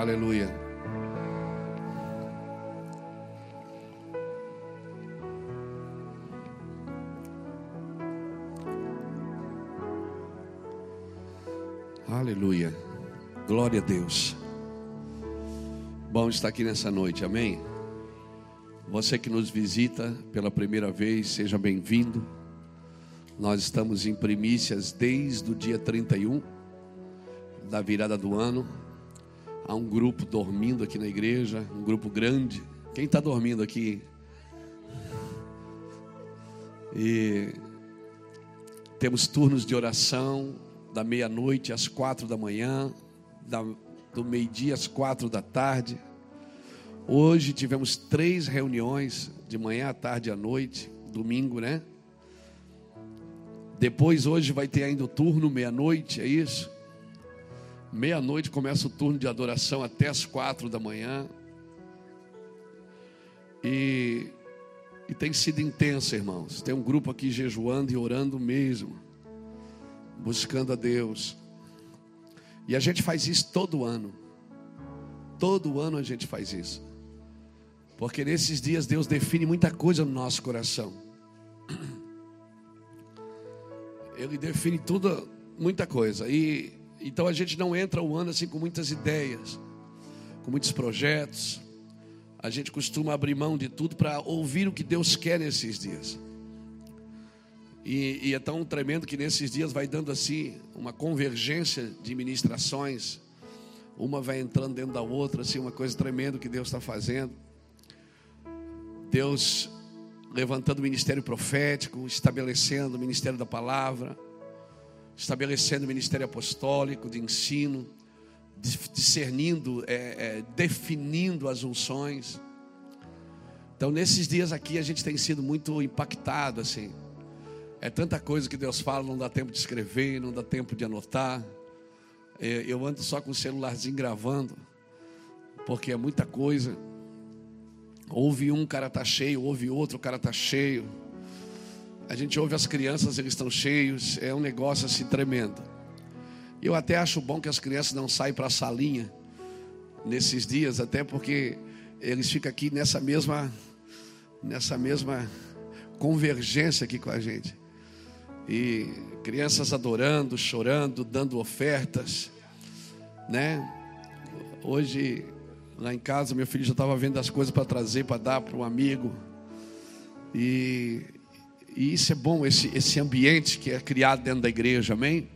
Aleluia. Aleluia. Glória a Deus. Bom estar aqui nessa noite, amém? Você que nos visita pela primeira vez, seja bem-vindo. Nós estamos em primícias desde o dia 31 da virada do ano. Há um grupo dormindo aqui na igreja, um grupo grande. Quem está dormindo aqui? E temos turnos de oração da meia-noite às quatro da manhã, da, do meio-dia às quatro da tarde. Hoje tivemos três reuniões, de manhã à tarde e à noite, domingo, né? Depois, hoje, vai ter ainda o turno, meia-noite, é isso? Meia-noite começa o turno de adoração até as quatro da manhã. E, e tem sido intenso, irmãos. Tem um grupo aqui jejuando e orando mesmo, buscando a Deus. E a gente faz isso todo ano. Todo ano a gente faz isso. Porque nesses dias Deus define muita coisa no nosso coração. Ele define tudo, muita coisa. E então a gente não entra o ano assim com muitas ideias, com muitos projetos. A gente costuma abrir mão de tudo para ouvir o que Deus quer nesses dias. E, e, é tão tremendo que nesses dias vai dando assim uma convergência de ministrações, uma vai entrando dentro da outra, assim, uma coisa tremenda que Deus está fazendo. Deus levantando o ministério profético, estabelecendo o ministério da palavra, estabelecendo o ministério apostólico de ensino, discernindo, é, é, definindo as unções. Então, nesses dias aqui, a gente tem sido muito impactado, assim. É tanta coisa que Deus fala, não dá tempo de escrever, não dá tempo de anotar. É, eu ando só com o celularzinho gravando, porque é muita coisa. Ouve um, cara tá cheio, ouve outro, cara tá cheio. A gente ouve as crianças, eles estão cheios, é um negócio assim tremendo. Eu até acho bom que as crianças não saem para a salinha nesses dias, até porque eles ficam aqui nessa mesma nessa mesma convergência aqui com a gente. E crianças adorando, chorando, dando ofertas, né? Hoje lá em casa meu filho já estava vendo as coisas para trazer para dar para um amigo. E, e, isso é bom, esse, esse ambiente que é criado dentro da igreja, amém?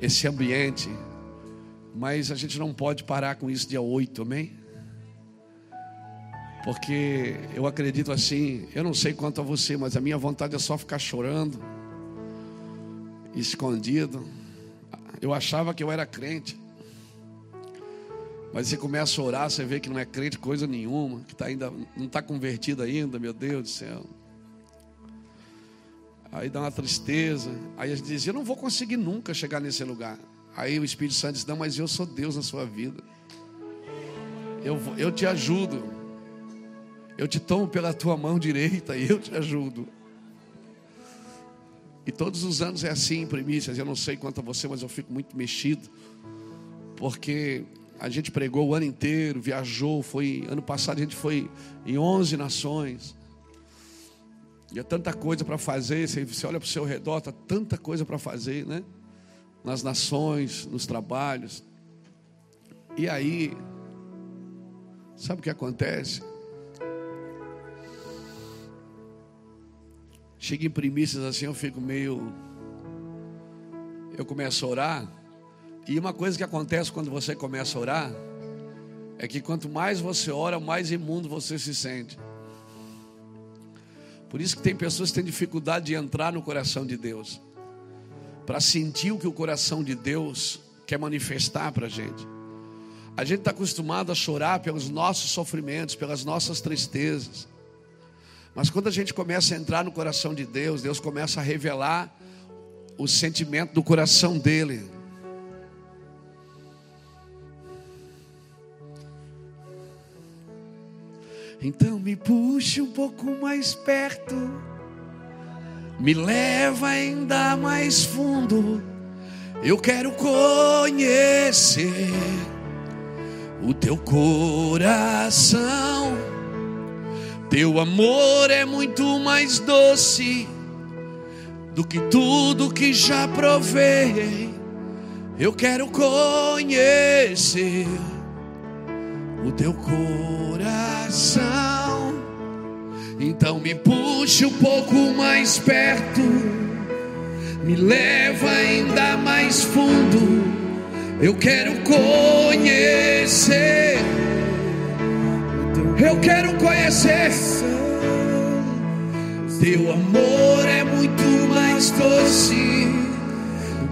Esse ambiente. Mas a gente não pode parar com isso dia 8, amém? Porque eu acredito assim, eu não sei quanto a você, mas a minha vontade é só ficar chorando escondido. Eu achava que eu era crente. Mas você começa a orar, você vê que não é crente coisa nenhuma, que tá ainda, não está convertido ainda, meu Deus do céu. Aí dá uma tristeza. Aí a gente diz: Eu não vou conseguir nunca chegar nesse lugar. Aí o Espírito Santo diz: Não, mas eu sou Deus na sua vida. Eu, eu te ajudo. Eu te tomo pela tua mão direita e eu te ajudo. E todos os anos é assim, primícias. Eu não sei quanto a você, mas eu fico muito mexido. Porque a gente pregou o ano inteiro, viajou. Foi ano passado a gente foi em 11 nações. E é tanta coisa para fazer. Você, olha para o seu redor, tá tanta coisa para fazer, né? Nas nações, nos trabalhos. E aí, sabe o que acontece? Chega em primícias assim, eu fico meio. Eu começo a orar. E uma coisa que acontece quando você começa a orar é que quanto mais você ora, mais imundo você se sente. Por isso que tem pessoas que têm dificuldade de entrar no coração de Deus, para sentir o que o coração de Deus quer manifestar para a gente. A gente está acostumado a chorar pelos nossos sofrimentos, pelas nossas tristezas. Mas quando a gente começa a entrar no coração de Deus, Deus começa a revelar o sentimento do coração dele. Então me puxe um pouco mais perto, me leva ainda mais fundo. Eu quero conhecer o teu coração. Teu amor é muito mais doce do que tudo que já provei. Eu quero conhecer o teu coração. Então me puxe um pouco mais perto, me leva ainda mais fundo. Eu quero conhecer eu quero conhecer. Teu amor é muito mais doce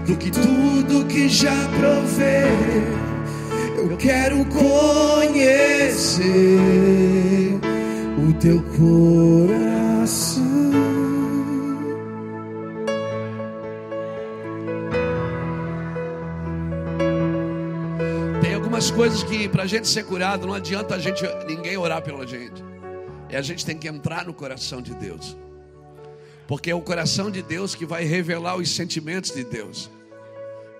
do que tudo que já provei. Eu quero conhecer o teu coração. algumas coisas que para a gente ser curado não adianta a gente ninguém orar pela gente. É a gente tem que entrar no coração de Deus. Porque é o coração de Deus que vai revelar os sentimentos de Deus.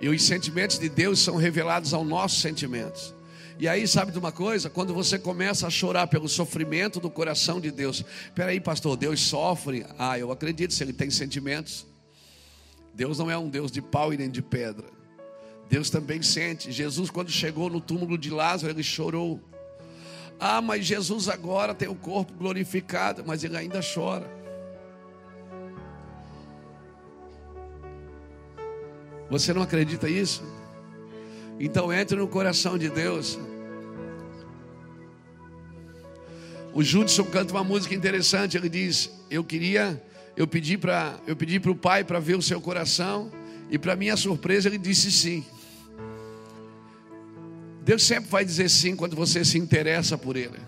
E os sentimentos de Deus são revelados aos nossos sentimentos. E aí, sabe de uma coisa? Quando você começa a chorar pelo sofrimento do coração de Deus, peraí, pastor, Deus sofre. Ah, eu acredito se ele tem sentimentos. Deus não é um Deus de pau e nem de pedra. Deus também sente. Jesus, quando chegou no túmulo de Lázaro, ele chorou. Ah, mas Jesus agora tem o corpo glorificado, mas ele ainda chora. Você não acredita isso? Então entre no coração de Deus. O Judson canta uma música interessante. Ele diz: Eu queria, eu pedi para, eu pedi para o Pai para ver o seu coração e para minha surpresa ele disse sim. Deus sempre vai dizer sim quando você se interessa por Ele.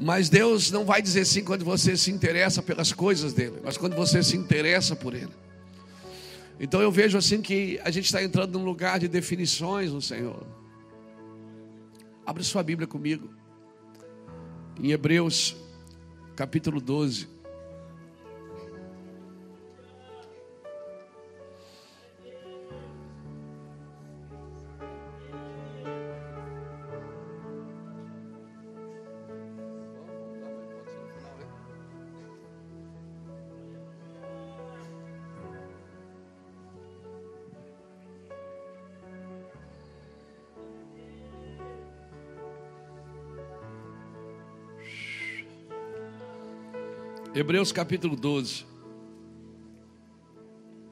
Mas Deus não vai dizer sim quando você se interessa pelas coisas dele, mas quando você se interessa por Ele. Então eu vejo assim que a gente está entrando num lugar de definições no Senhor. Abre sua Bíblia comigo. Em Hebreus, capítulo 12. Hebreus capítulo 12,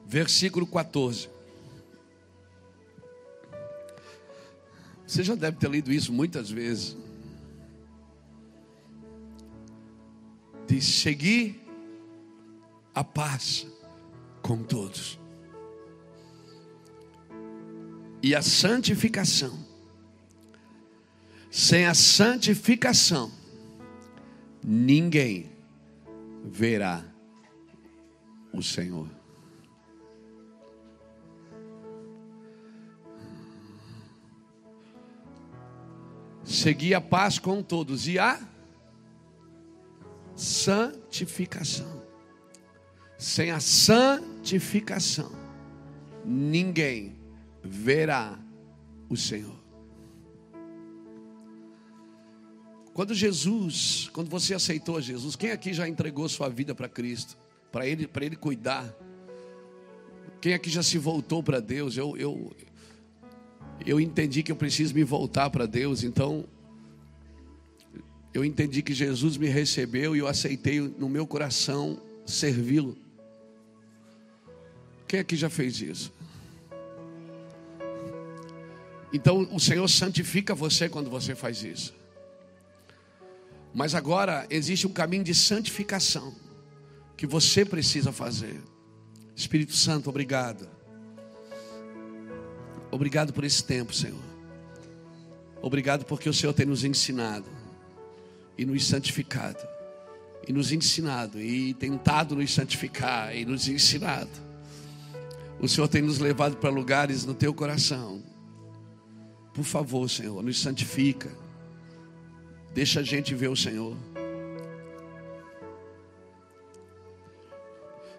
versículo 14. Você já deve ter lido isso muitas vezes. Diz: seguir a paz com todos e a santificação. Sem a santificação, ninguém verá o Senhor. Seguir a paz com todos e a santificação. Sem a santificação, ninguém verá o Senhor. Quando Jesus, quando você aceitou Jesus, quem aqui já entregou sua vida para Cristo, para ele, para ele cuidar? Quem aqui já se voltou para Deus? Eu, eu, eu entendi que eu preciso me voltar para Deus, então eu entendi que Jesus me recebeu e eu aceitei no meu coração servi-lo. Quem aqui já fez isso? Então o Senhor santifica você quando você faz isso. Mas agora existe um caminho de santificação que você precisa fazer. Espírito Santo, obrigado. Obrigado por esse tempo, Senhor. Obrigado porque o Senhor tem nos ensinado e nos santificado, e nos ensinado, e tentado nos santificar e nos ensinado. O Senhor tem nos levado para lugares no teu coração. Por favor, Senhor, nos santifica Deixa a gente ver o Senhor.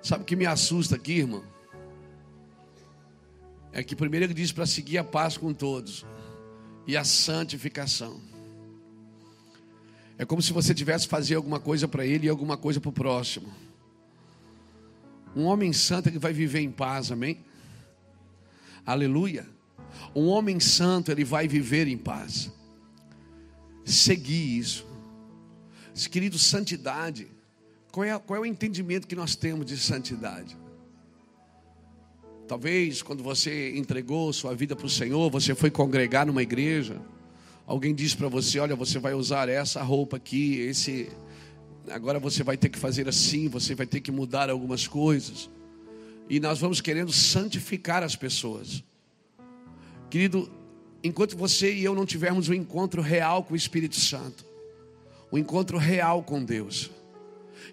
Sabe o que me assusta aqui, irmão? É que primeiro ele diz para seguir a paz com todos. e a santificação. É como se você tivesse fazer alguma coisa para ele e alguma coisa para o próximo. Um homem santo ele vai viver em paz, amém? Aleluia. Um homem santo ele vai viver em paz. Seguir isso. Querido, santidade. Qual é, qual é o entendimento que nós temos de santidade? Talvez quando você entregou sua vida para o Senhor, você foi congregar numa igreja, alguém disse para você: Olha, você vai usar essa roupa aqui, esse. Agora você vai ter que fazer assim, você vai ter que mudar algumas coisas. E nós vamos querendo santificar as pessoas. Querido, enquanto você e eu não tivermos um encontro real com o Espírito Santo, um encontro real com Deus,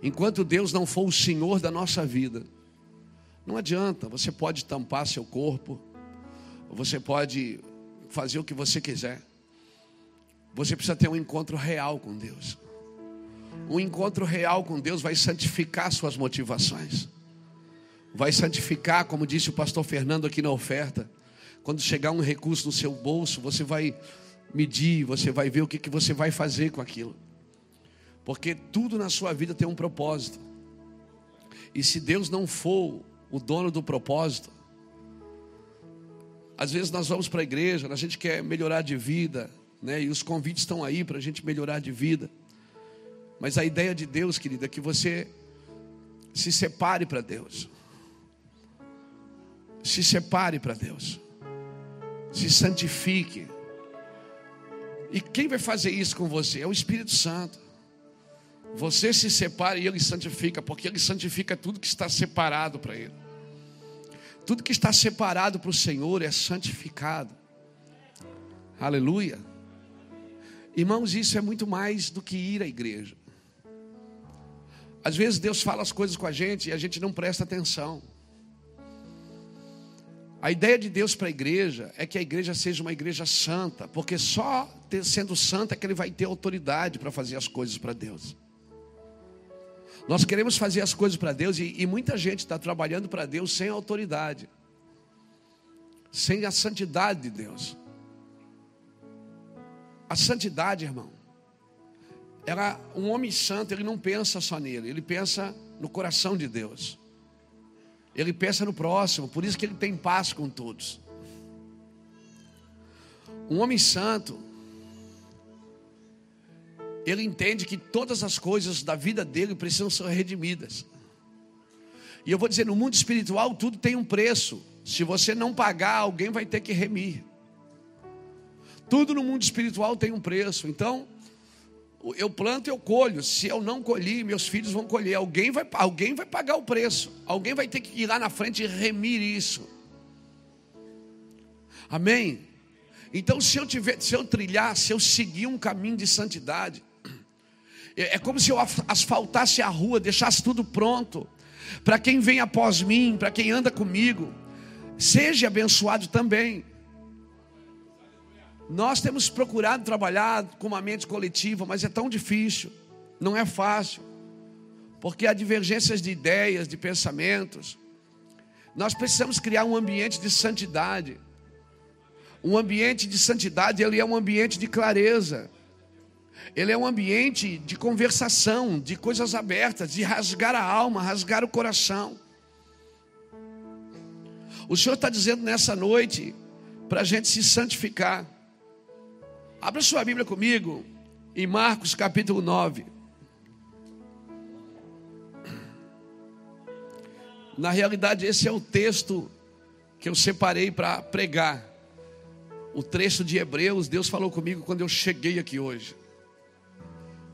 enquanto Deus não for o Senhor da nossa vida, não adianta, você pode tampar seu corpo, você pode fazer o que você quiser. Você precisa ter um encontro real com Deus. Um encontro real com Deus vai santificar suas motivações. Vai santificar, como disse o pastor Fernando aqui na oferta. Quando chegar um recurso no seu bolso, você vai medir, você vai ver o que, que você vai fazer com aquilo. Porque tudo na sua vida tem um propósito. E se Deus não for o dono do propósito. Às vezes nós vamos para a igreja, a gente quer melhorar de vida, né? E os convites estão aí para a gente melhorar de vida. Mas a ideia de Deus, querida, é que você se separe para Deus. Se separe para Deus. Se santifique. E quem vai fazer isso com você? É o Espírito Santo. Você se separa e Ele santifica, porque Ele santifica tudo que está separado para Ele. Tudo que está separado para o Senhor é santificado. Aleluia. Irmãos, isso é muito mais do que ir à igreja. Às vezes Deus fala as coisas com a gente e a gente não presta atenção. A ideia de Deus para a igreja é que a igreja seja uma igreja santa, porque só sendo santa é que ele vai ter autoridade para fazer as coisas para Deus. Nós queremos fazer as coisas para Deus e, e, muita gente está trabalhando para Deus sem autoridade, sem a santidade de Deus. A santidade, irmão, ela, um homem santo, ele não pensa só nele, ele pensa no coração de Deus. Ele pensa no próximo, por isso que ele tem paz com todos. Um homem santo, ele entende que todas as coisas da vida dele precisam ser redimidas. E eu vou dizer, no mundo espiritual tudo tem um preço. Se você não pagar, alguém vai ter que remir. Tudo no mundo espiritual tem um preço. Então, eu planto eu colho. Se eu não colhi, meus filhos vão colher. Alguém vai, alguém vai pagar o preço. Alguém vai ter que ir lá na frente e remir isso. Amém? Então, se eu tiver, se eu trilhar, se eu seguir um caminho de santidade, é, é como se eu asfaltasse a rua, deixasse tudo pronto. Para quem vem após mim, para quem anda comigo, seja abençoado também. Nós temos procurado trabalhar com uma mente coletiva, mas é tão difícil, não é fácil, porque há divergências de ideias, de pensamentos. Nós precisamos criar um ambiente de santidade. Um ambiente de santidade, ele é um ambiente de clareza. Ele é um ambiente de conversação, de coisas abertas, de rasgar a alma, rasgar o coração. O Senhor está dizendo nessa noite para a gente se santificar. Abra sua Bíblia comigo em Marcos capítulo 9. Na realidade, esse é o texto que eu separei para pregar. O trecho de Hebreus, Deus falou comigo quando eu cheguei aqui hoje.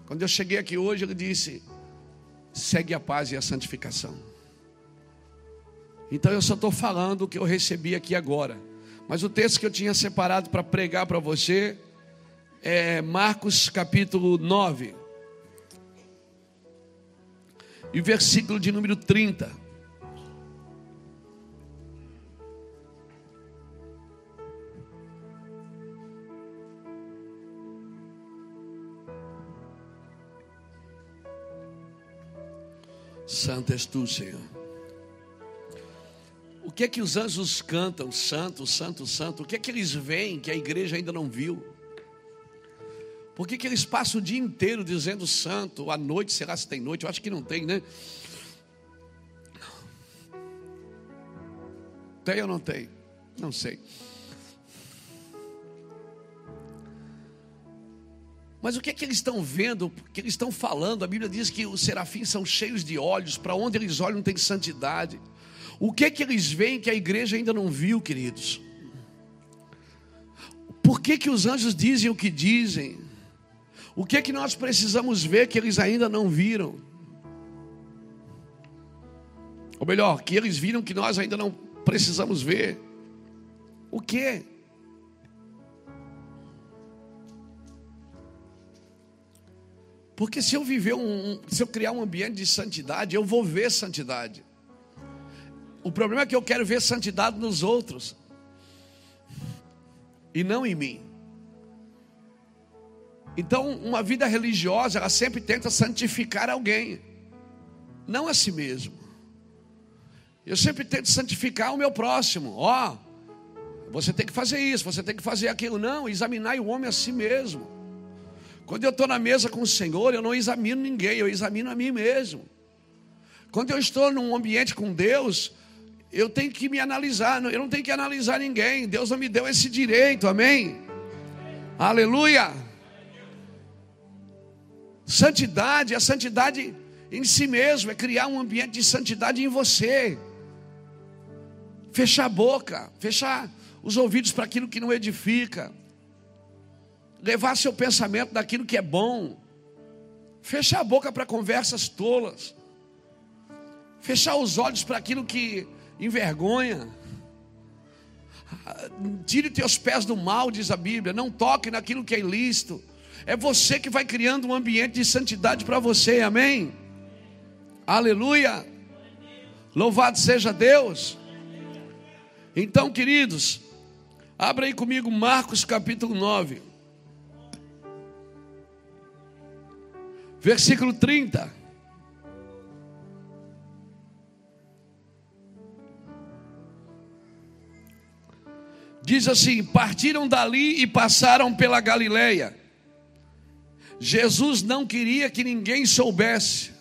Quando eu cheguei aqui hoje, ele disse: segue a paz e a santificação. Então eu só estou falando o que eu recebi aqui agora. Mas o texto que eu tinha separado para pregar para você é Marcos capítulo 9. E versículo de número 30. Santo és tu, Senhor. que é que os anjos cantam? Santo, santo, santo. O que é que eles veem que a igreja ainda não viu? Por que, que eles passam o dia inteiro dizendo santo? À noite, será se tem noite? Eu acho que não tem, né? Tem ou não tem? Não sei. Mas o que é que eles estão vendo? O que eles estão falando? A Bíblia diz que os serafins são cheios de olhos, para onde eles olham tem santidade. O que é que eles veem que a igreja ainda não viu, queridos? Por que, que os anjos dizem o que dizem? O que é que nós precisamos ver que eles ainda não viram? Ou melhor, que eles viram que nós ainda não precisamos ver. O que? Porque se eu viver um, se eu criar um ambiente de santidade, eu vou ver santidade. O problema é que eu quero ver santidade nos outros e não em mim. Então, uma vida religiosa, ela sempre tenta santificar alguém, não a si mesmo. Eu sempre tento santificar o meu próximo. Ó, oh, você tem que fazer isso, você tem que fazer aquilo. Não, examinar o homem a si mesmo. Quando eu estou na mesa com o Senhor, eu não examino ninguém, eu examino a mim mesmo. Quando eu estou num ambiente com Deus, eu tenho que me analisar, eu não tenho que analisar ninguém. Deus não me deu esse direito, amém? Aleluia. Santidade, a santidade em si mesmo, é criar um ambiente de santidade em você. Fechar a boca, fechar os ouvidos para aquilo que não edifica levar seu pensamento daquilo que é bom, fechar a boca para conversas tolas, fechar os olhos para aquilo que envergonha. Tire teus pés do mal, diz a Bíblia. Não toque naquilo que é ilícito. É você que vai criando um ambiente de santidade para você, amém? Aleluia. Louvado seja Deus. Então, queridos, abra aí comigo Marcos capítulo 9. Versículo 30. Diz assim: Partiram dali e passaram pela Galileia. Jesus não queria que ninguém soubesse,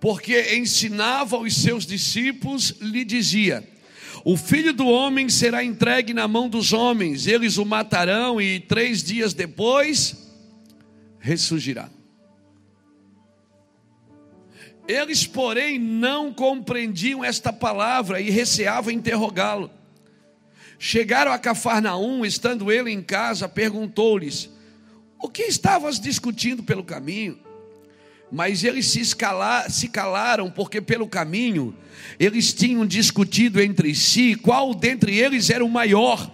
porque ensinava aos seus discípulos, lhe dizia: O filho do homem será entregue na mão dos homens, eles o matarão e três dias depois ressurgirá. Eles, porém, não compreendiam esta palavra e receavam interrogá-lo. Chegaram a Cafarnaum, estando ele em casa, perguntou-lhes: O que estavas discutindo pelo caminho? Mas eles se, escalar, se calaram, porque pelo caminho eles tinham discutido entre si qual dentre eles era o maior.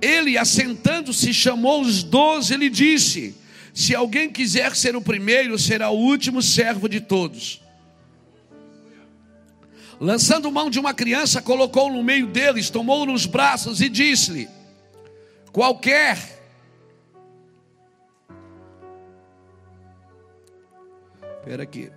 Ele, assentando-se, chamou os doze e lhe disse: se alguém quiser ser o primeiro, será o último servo de todos. Lançando mão de uma criança, colocou no meio deles, tomou nos braços e disse-lhe: Qualquer Espera aqui.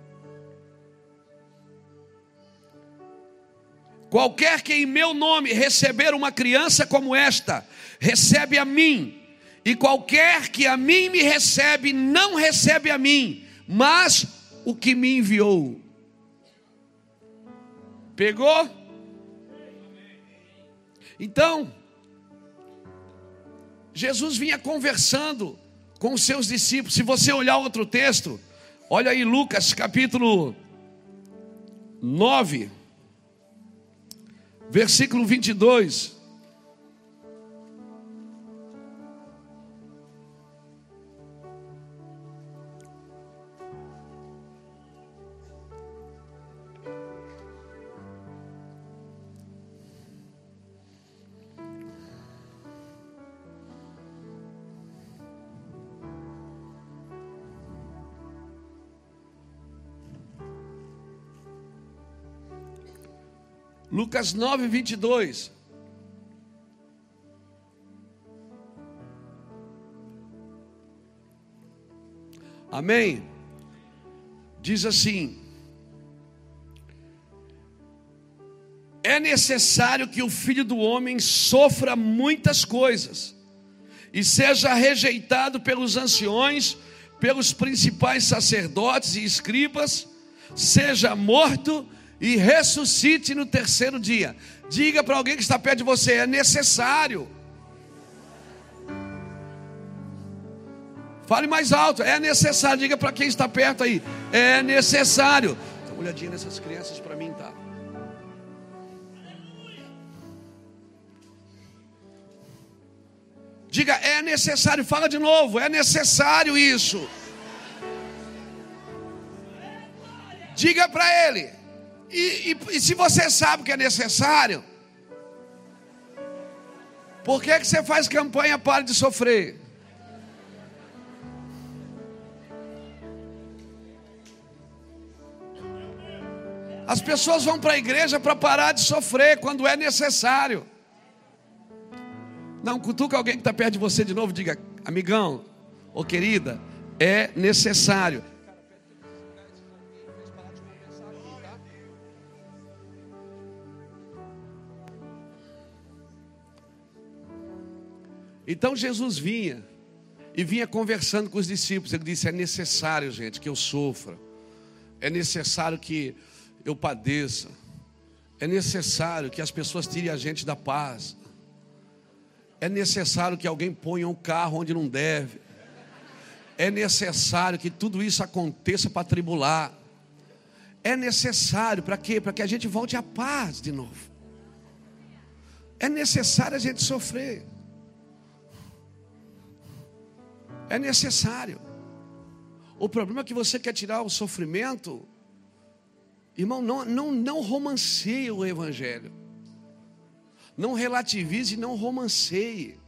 Qualquer que em meu nome receber uma criança como esta, recebe a mim e qualquer que a mim me recebe, não recebe a mim, mas o que me enviou. Pegou? Então, Jesus vinha conversando com os seus discípulos. Se você olhar outro texto, olha aí Lucas capítulo 9, versículo 22. Lucas 9, 22. Amém? Diz assim: é necessário que o filho do homem sofra muitas coisas e seja rejeitado pelos anciões, pelos principais sacerdotes e escribas, seja morto ressuscite no terceiro dia. Diga para alguém que está perto de você: é necessário. Fale mais alto, é necessário. Diga para quem está perto aí: é necessário. Dá uma olhadinha nessas crianças para mim, tá? Diga, é necessário. Fala de novo, é necessário isso. Diga para ele. E, e, e, se você sabe que é necessário, por que, que você faz campanha para de sofrer? As pessoas vão para a igreja para parar de sofrer quando é necessário. Não, cutuca alguém que está perto de você de novo, diga, amigão, ou querida, é necessário. Então Jesus vinha e vinha conversando com os discípulos. Ele disse: É necessário, gente, que eu sofra. É necessário que eu padeça. É necessário que as pessoas tirem a gente da paz. É necessário que alguém ponha um carro onde não deve. É necessário que tudo isso aconteça para tribular. É necessário para quê? Para que a gente volte à paz de novo. É necessário a gente sofrer. É necessário. O problema é que você quer tirar o sofrimento. Irmão, não, não, não romanceie o Evangelho. Não relativize, não romanceie.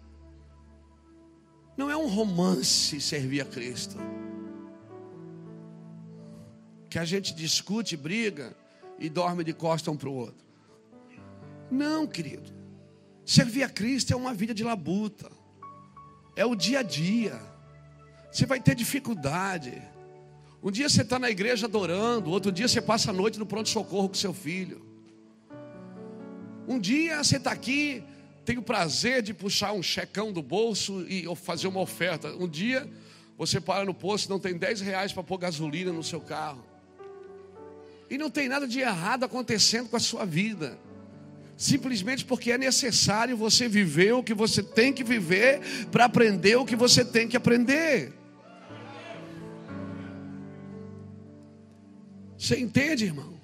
Não é um romance servir a Cristo. Que a gente discute, briga e dorme de costa um para o outro. Não, querido. Servir a Cristo é uma vida de labuta. É o dia a dia. Você vai ter dificuldade. Um dia você está na igreja adorando, outro dia você passa a noite no pronto-socorro com seu filho. Um dia você está aqui, tem o prazer de puxar um checão do bolso e fazer uma oferta. Um dia você para no posto e não tem 10 reais para pôr gasolina no seu carro. E não tem nada de errado acontecendo com a sua vida. Simplesmente porque é necessário você viver o que você tem que viver para aprender o que você tem que aprender. Você entende, irmão?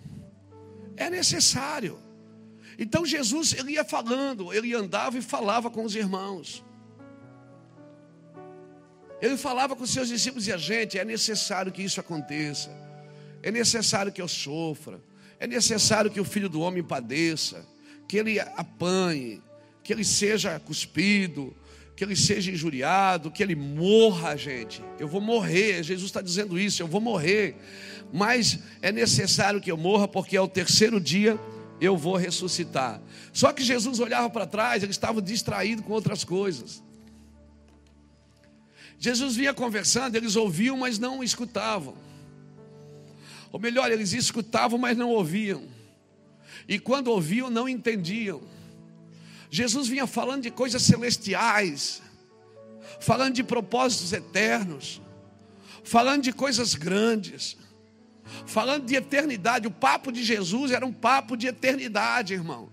É necessário. Então Jesus ele ia falando, ele andava e falava com os irmãos. Ele falava com os seus discípulos e a gente, é necessário que isso aconteça. É necessário que eu sofra. É necessário que o filho do homem padeça, que ele apanhe, que ele seja cuspido, que ele seja injuriado, que ele morra, gente. Eu vou morrer, Jesus está dizendo isso, eu vou morrer. Mas é necessário que eu morra, porque ao terceiro dia eu vou ressuscitar. Só que Jesus olhava para trás, ele estava distraído com outras coisas. Jesus vinha conversando, eles ouviam, mas não escutavam. Ou melhor, eles escutavam, mas não ouviam. E quando ouviam, não entendiam. Jesus vinha falando de coisas celestiais, falando de propósitos eternos, falando de coisas grandes. Falando de eternidade, o papo de Jesus era um papo de eternidade, irmão.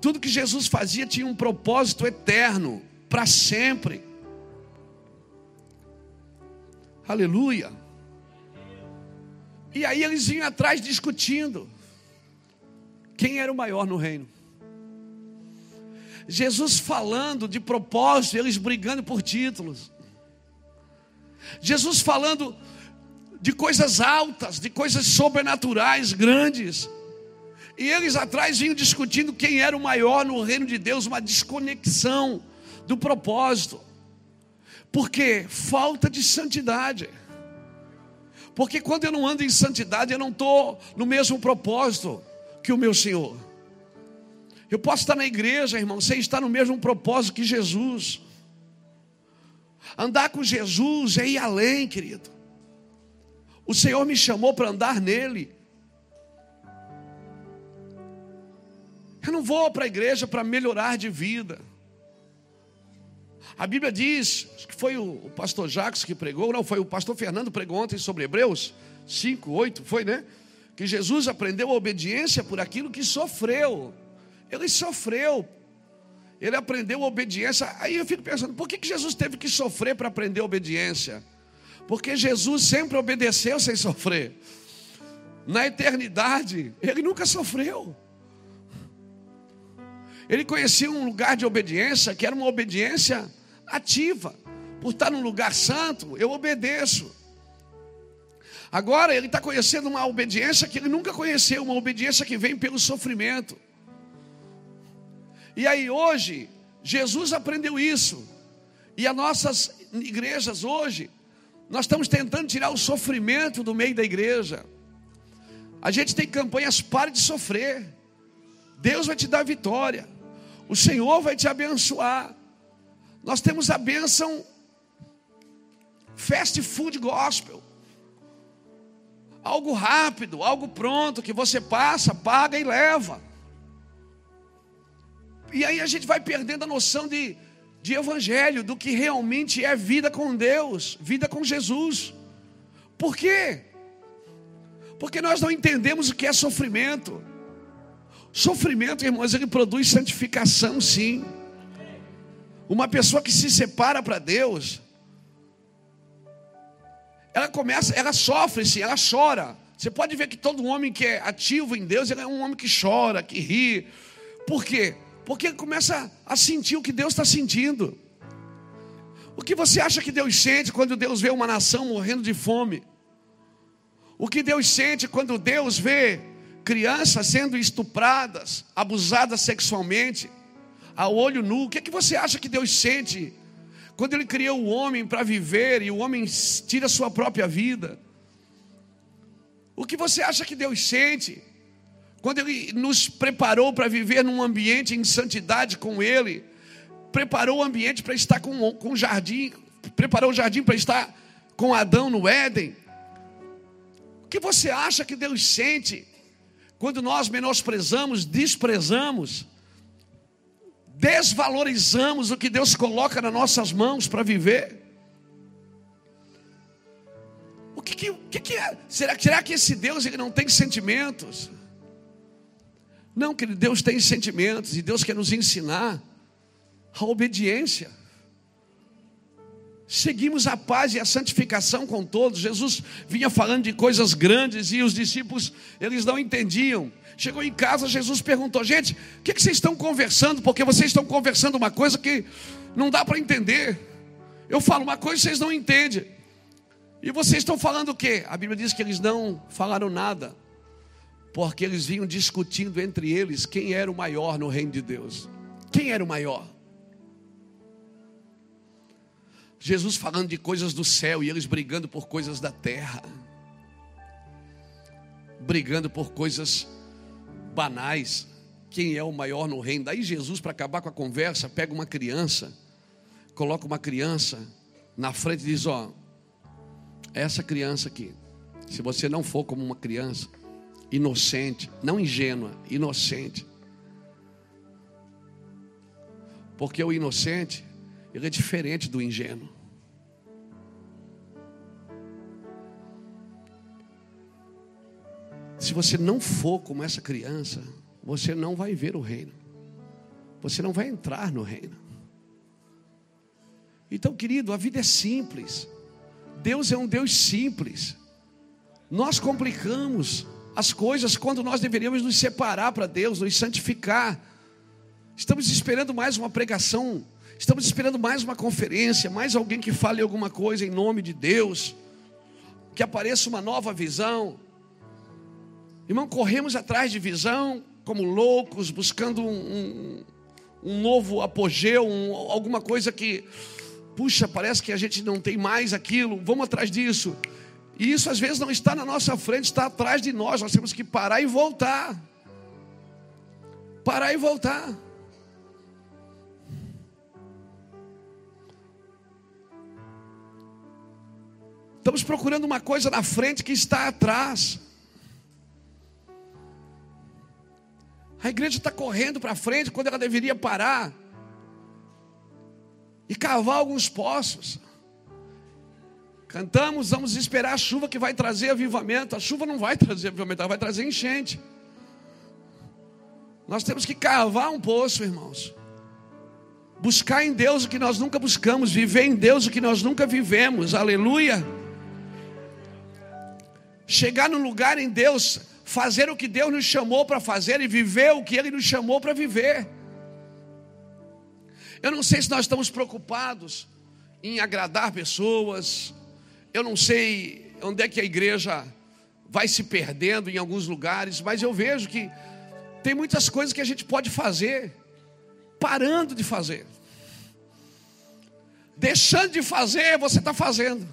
Tudo que Jesus fazia tinha um propósito eterno, para sempre. Aleluia. E aí eles vinham atrás discutindo quem era o maior no reino. Jesus falando de propósito, eles brigando por títulos. Jesus falando de coisas altas, de coisas sobrenaturais, grandes. E eles atrás vinham discutindo quem era o maior no reino de Deus, uma desconexão do propósito. Porque falta de santidade. Porque quando eu não ando em santidade, eu não estou no mesmo propósito que o meu Senhor. Eu posso estar na igreja, irmão, sem estar no mesmo propósito que Jesus. Andar com Jesus é ir além, querido. O Senhor me chamou para andar nele. Eu não vou para a igreja para melhorar de vida. A Bíblia diz, que foi o pastor Jacques que pregou, não, foi o pastor Fernando pregou ontem sobre Hebreus 5, 8, foi, né? Que Jesus aprendeu a obediência por aquilo que sofreu. Ele sofreu. Ele aprendeu obediência. Aí eu fico pensando, por que, que Jesus teve que sofrer para aprender obediência? Porque Jesus sempre obedeceu sem sofrer. Na eternidade, ele nunca sofreu. Ele conhecia um lugar de obediência que era uma obediência ativa. Por estar num lugar santo, eu obedeço. Agora ele está conhecendo uma obediência que ele nunca conheceu, uma obediência que vem pelo sofrimento. E aí hoje, Jesus aprendeu isso. E as nossas igrejas hoje, nós estamos tentando tirar o sofrimento do meio da igreja. A gente tem campanhas pare de sofrer. Deus vai te dar vitória. O Senhor vai te abençoar. Nós temos a bênção fast food gospel. Algo rápido, algo pronto que você passa, paga e leva. E aí a gente vai perdendo a noção de, de evangelho, do que realmente é vida com Deus, vida com Jesus. Por quê? Porque nós não entendemos o que é sofrimento. Sofrimento, irmãos, ele produz santificação, sim. Uma pessoa que se separa para Deus, ela começa, ela sofre sim, ela chora. Você pode ver que todo homem que é ativo em Deus, ele é um homem que chora, que ri. Por quê? Porque começa a sentir o que Deus está sentindo. O que você acha que Deus sente quando Deus vê uma nação morrendo de fome? O que Deus sente quando Deus vê crianças sendo estupradas, abusadas sexualmente? a olho nu. O que é que você acha que Deus sente quando Ele criou o homem para viver e o homem tira a sua própria vida? O que você acha que Deus sente quando Ele nos preparou para viver num ambiente em santidade com Ele? Preparou o ambiente para estar com, com o jardim, preparou o jardim para estar com Adão no Éden. O que você acha que Deus sente quando nós menosprezamos, desprezamos desvalorizamos o que Deus coloca nas nossas mãos para viver. O que, que, que, que é? Será, será que esse Deus ele não tem sentimentos? Não, que Deus tem sentimentos e Deus quer nos ensinar a obediência. Seguimos a paz e a santificação com todos. Jesus vinha falando de coisas grandes e os discípulos, eles não entendiam. Chegou em casa, Jesus perguntou: Gente, o que, que vocês estão conversando? Porque vocês estão conversando uma coisa que não dá para entender. Eu falo uma coisa e vocês não entendem. E vocês estão falando o quê? A Bíblia diz que eles não falaram nada, porque eles vinham discutindo entre eles quem era o maior no reino de Deus. Quem era o maior? Jesus falando de coisas do céu e eles brigando por coisas da terra, brigando por coisas banais. Quem é o maior no reino? Daí Jesus, para acabar com a conversa, pega uma criança, coloca uma criança na frente e diz: Ó, essa criança aqui, se você não for como uma criança, inocente, não ingênua, inocente. Porque o inocente, ele é diferente do ingênuo. Se você não for como essa criança, você não vai ver o reino. Você não vai entrar no reino. Então, querido, a vida é simples. Deus é um Deus simples. Nós complicamos as coisas quando nós deveríamos nos separar para Deus, nos santificar. Estamos esperando mais uma pregação, estamos esperando mais uma conferência, mais alguém que fale alguma coisa em nome de Deus, que apareça uma nova visão. Irmão, corremos atrás de visão como loucos, buscando um, um, um novo apogeu, um, alguma coisa que, puxa, parece que a gente não tem mais aquilo, vamos atrás disso. E isso às vezes não está na nossa frente, está atrás de nós, nós temos que parar e voltar. Parar e voltar. Estamos procurando uma coisa na frente que está atrás. A igreja está correndo para frente quando ela deveria parar e cavar alguns poços. Cantamos, vamos esperar a chuva que vai trazer avivamento. A chuva não vai trazer avivamento, ela vai trazer enchente. Nós temos que cavar um poço, irmãos. Buscar em Deus o que nós nunca buscamos, viver em Deus o que nós nunca vivemos. Aleluia. Chegar no lugar em Deus, fazer o que Deus nos chamou para fazer e viver o que Ele nos chamou para viver. Eu não sei se nós estamos preocupados em agradar pessoas. Eu não sei onde é que a igreja vai se perdendo em alguns lugares, mas eu vejo que tem muitas coisas que a gente pode fazer parando de fazer. Deixando de fazer, você está fazendo.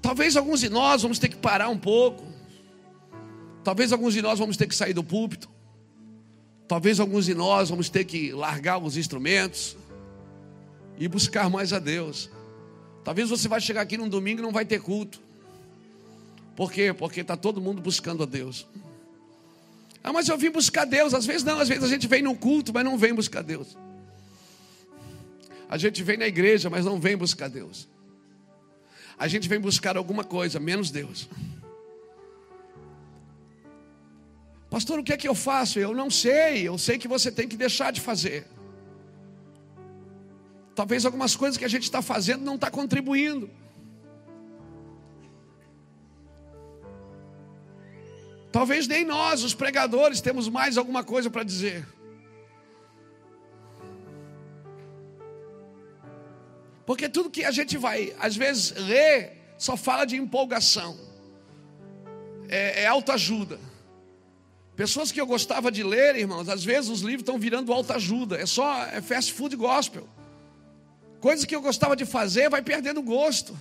Talvez alguns de nós vamos ter que parar um pouco. Talvez alguns de nós vamos ter que sair do púlpito. Talvez alguns de nós vamos ter que largar os instrumentos e buscar mais a Deus. Talvez você vai chegar aqui num domingo e não vai ter culto. Por quê? Porque está todo mundo buscando a Deus. Ah, mas eu vim buscar Deus. Às vezes não, às vezes a gente vem no culto, mas não vem buscar Deus. A gente vem na igreja, mas não vem buscar Deus. A gente vem buscar alguma coisa, menos Deus. Pastor, o que é que eu faço? Eu não sei. Eu sei que você tem que deixar de fazer. Talvez algumas coisas que a gente está fazendo não está contribuindo. Talvez nem nós, os pregadores, temos mais alguma coisa para dizer. Porque tudo que a gente vai, às vezes, ler, só fala de empolgação, é, é autoajuda. Pessoas que eu gostava de ler, irmãos, às vezes os livros estão virando autoajuda, é só é fast food gospel. Coisas que eu gostava de fazer, vai perdendo gosto.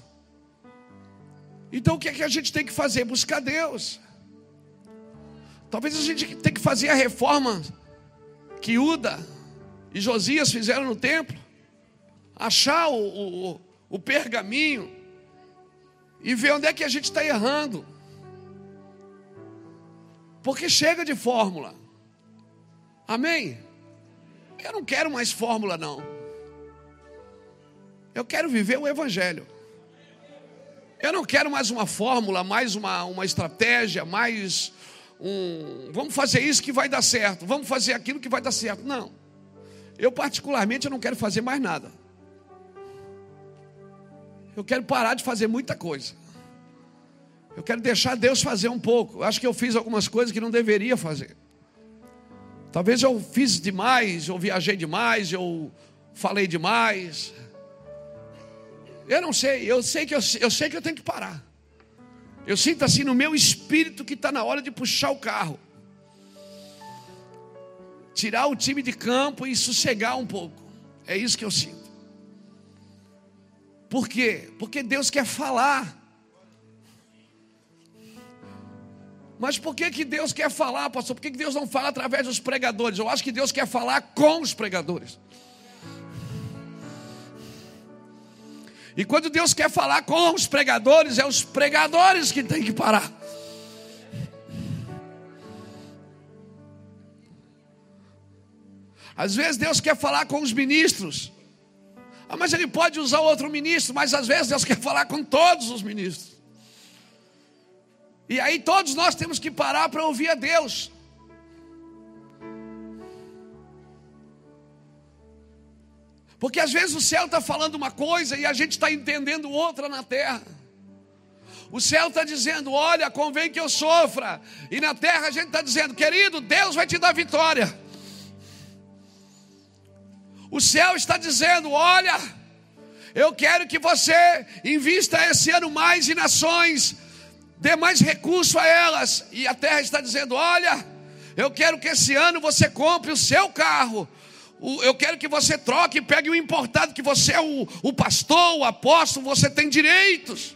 Então o que é que a gente tem que fazer? Buscar Deus. Talvez a gente tenha que fazer a reforma que Uda e Josias fizeram no templo. Achar o, o, o pergaminho e ver onde é que a gente está errando. Porque chega de fórmula. Amém? Eu não quero mais fórmula, não. Eu quero viver o Evangelho. Eu não quero mais uma fórmula, mais uma, uma estratégia, mais um, vamos fazer isso que vai dar certo, vamos fazer aquilo que vai dar certo. Não. Eu particularmente eu não quero fazer mais nada. Eu quero parar de fazer muita coisa. Eu quero deixar Deus fazer um pouco. Eu acho que eu fiz algumas coisas que não deveria fazer. Talvez eu fiz demais, eu viajei demais, eu falei demais. Eu não sei, eu sei que eu, eu sei que eu tenho que parar. Eu sinto assim no meu espírito que está na hora de puxar o carro, tirar o time de campo e sossegar um pouco. É isso que eu sinto. Por quê? Porque Deus quer falar. Mas por que, que Deus quer falar, pastor? Por que, que Deus não fala através dos pregadores? Eu acho que Deus quer falar com os pregadores. E quando Deus quer falar com os pregadores, é os pregadores que têm que parar. Às vezes Deus quer falar com os ministros. Ah, mas ele pode usar outro ministro, mas às vezes Deus quer falar com todos os ministros. E aí todos nós temos que parar para ouvir a Deus. Porque às vezes o céu está falando uma coisa e a gente está entendendo outra na terra. O céu está dizendo: olha, convém que eu sofra. E na terra a gente está dizendo: querido, Deus vai te dar vitória. O céu está dizendo: olha, eu quero que você invista esse ano mais em nações, dê mais recurso a elas. E a terra está dizendo: olha, eu quero que esse ano você compre o seu carro eu quero que você troque pegue o importado, que você é o, o pastor, o apóstolo, você tem direitos.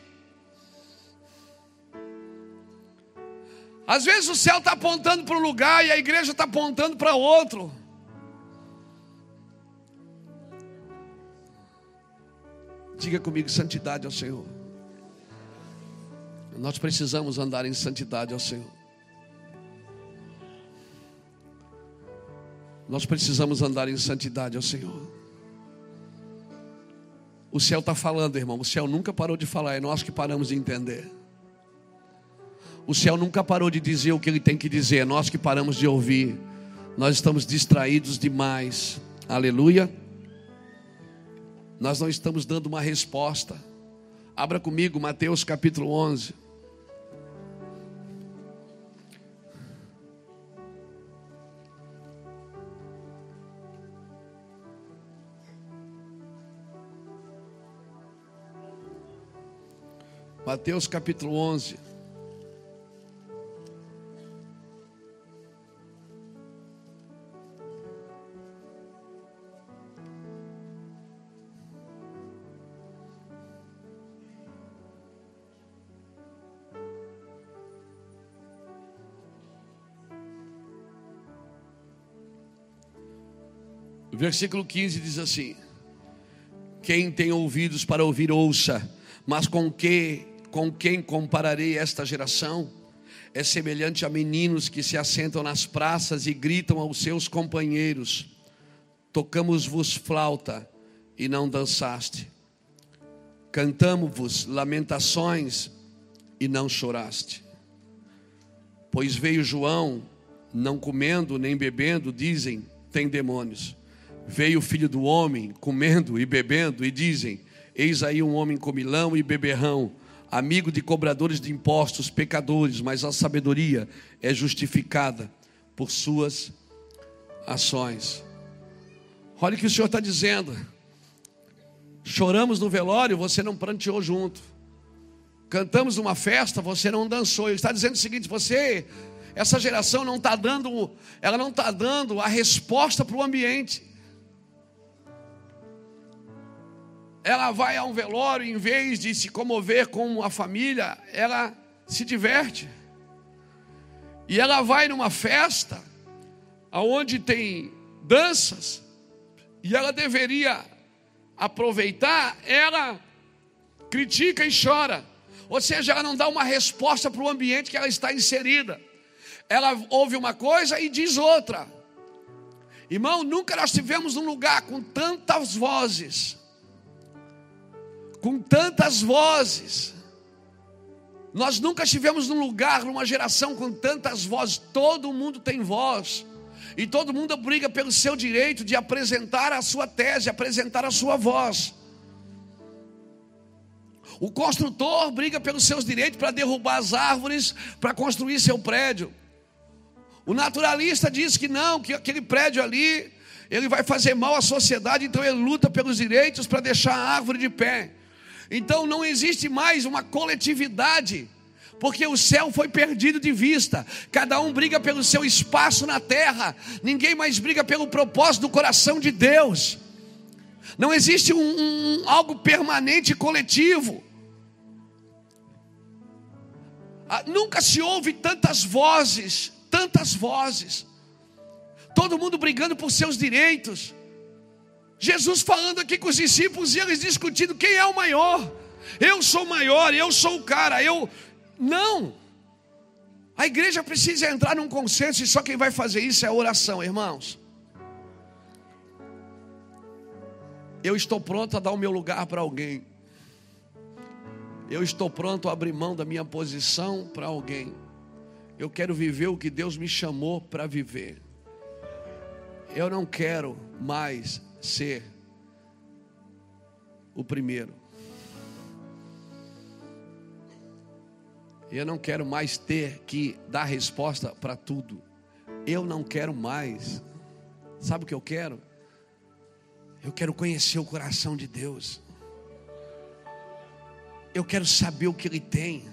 Às vezes o céu está apontando para um lugar e a igreja está apontando para outro. Diga comigo, santidade ao Senhor. Nós precisamos andar em santidade ao Senhor. Nós precisamos andar em santidade ao Senhor. O céu está falando, irmão. O céu nunca parou de falar, é nós que paramos de entender. O céu nunca parou de dizer o que ele tem que dizer, é nós que paramos de ouvir. Nós estamos distraídos demais. Aleluia. Nós não estamos dando uma resposta. Abra comigo Mateus capítulo 11. Mateus capítulo 11. Versículo 15 diz assim: Quem tem ouvidos para ouvir, ouça. Mas com que com quem compararei esta geração? É semelhante a meninos que se assentam nas praças e gritam aos seus companheiros: Tocamos-vos flauta e não dançaste. Cantamos-vos lamentações e não choraste. Pois veio João, não comendo nem bebendo, dizem, tem demônios. Veio o filho do homem, comendo e bebendo, e dizem: Eis aí um homem comilão e beberrão, amigo de cobradores de impostos, pecadores, mas a sabedoria é justificada por suas ações. Olha o que o Senhor está dizendo. Choramos no velório, você não pranteou junto. Cantamos numa festa, você não dançou. Ele está dizendo o seguinte: você, essa geração não está dando, ela não está dando a resposta para o ambiente. Ela vai a um velório, em vez de se comover com a família, ela se diverte. E ela vai numa festa, aonde tem danças, e ela deveria aproveitar, ela critica e chora. Ou seja, ela não dá uma resposta para o ambiente que ela está inserida. Ela ouve uma coisa e diz outra. Irmão, nunca nós tivemos um lugar com tantas vozes com tantas vozes. Nós nunca estivemos num lugar, numa geração com tantas vozes. Todo mundo tem voz. E todo mundo briga pelo seu direito de apresentar a sua tese, apresentar a sua voz. O construtor briga pelos seus direitos para derrubar as árvores, para construir seu prédio. O naturalista diz que não, que aquele prédio ali, ele vai fazer mal à sociedade, então ele luta pelos direitos para deixar a árvore de pé. Então não existe mais uma coletividade, porque o céu foi perdido de vista. Cada um briga pelo seu espaço na terra, ninguém mais briga pelo propósito do coração de Deus. Não existe um, um algo permanente coletivo. Ah, nunca se ouve tantas vozes, tantas vozes. Todo mundo brigando por seus direitos. Jesus falando aqui com os discípulos e eles discutindo quem é o maior. Eu sou maior, eu sou o cara, eu. Não. A igreja precisa entrar num consenso e só quem vai fazer isso é a oração, irmãos. Eu estou pronto a dar o meu lugar para alguém. Eu estou pronto a abrir mão da minha posição para alguém. Eu quero viver o que Deus me chamou para viver. Eu não quero mais ser o primeiro. Eu não quero mais ter que dar resposta para tudo. Eu não quero mais. Sabe o que eu quero? Eu quero conhecer o coração de Deus. Eu quero saber o que Ele tem.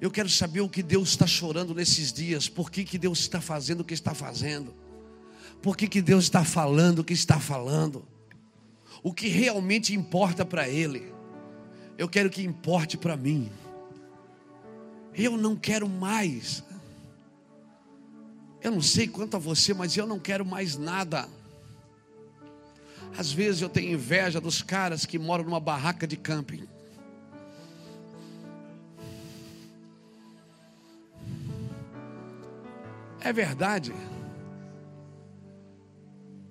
Eu quero saber o que Deus está chorando nesses dias. Por que, que Deus está fazendo o que está fazendo. Por que, que Deus está falando o que está falando? O que realmente importa para Ele, eu quero que importe para mim. Eu não quero mais. Eu não sei quanto a você, mas eu não quero mais nada. Às vezes eu tenho inveja dos caras que moram numa barraca de camping. É verdade.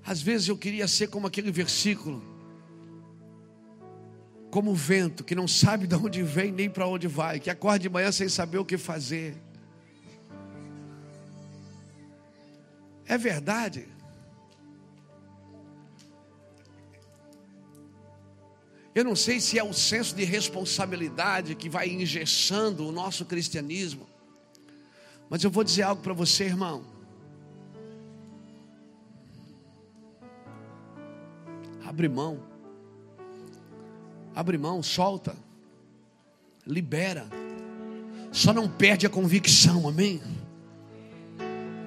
Às vezes eu queria ser como aquele versículo, como o vento que não sabe de onde vem nem para onde vai, que acorda de manhã sem saber o que fazer. É verdade. Eu não sei se é o senso de responsabilidade que vai engessando o nosso cristianismo, mas eu vou dizer algo para você, irmão. Abre mão, abre mão, solta, libera, só não perde a convicção, amém?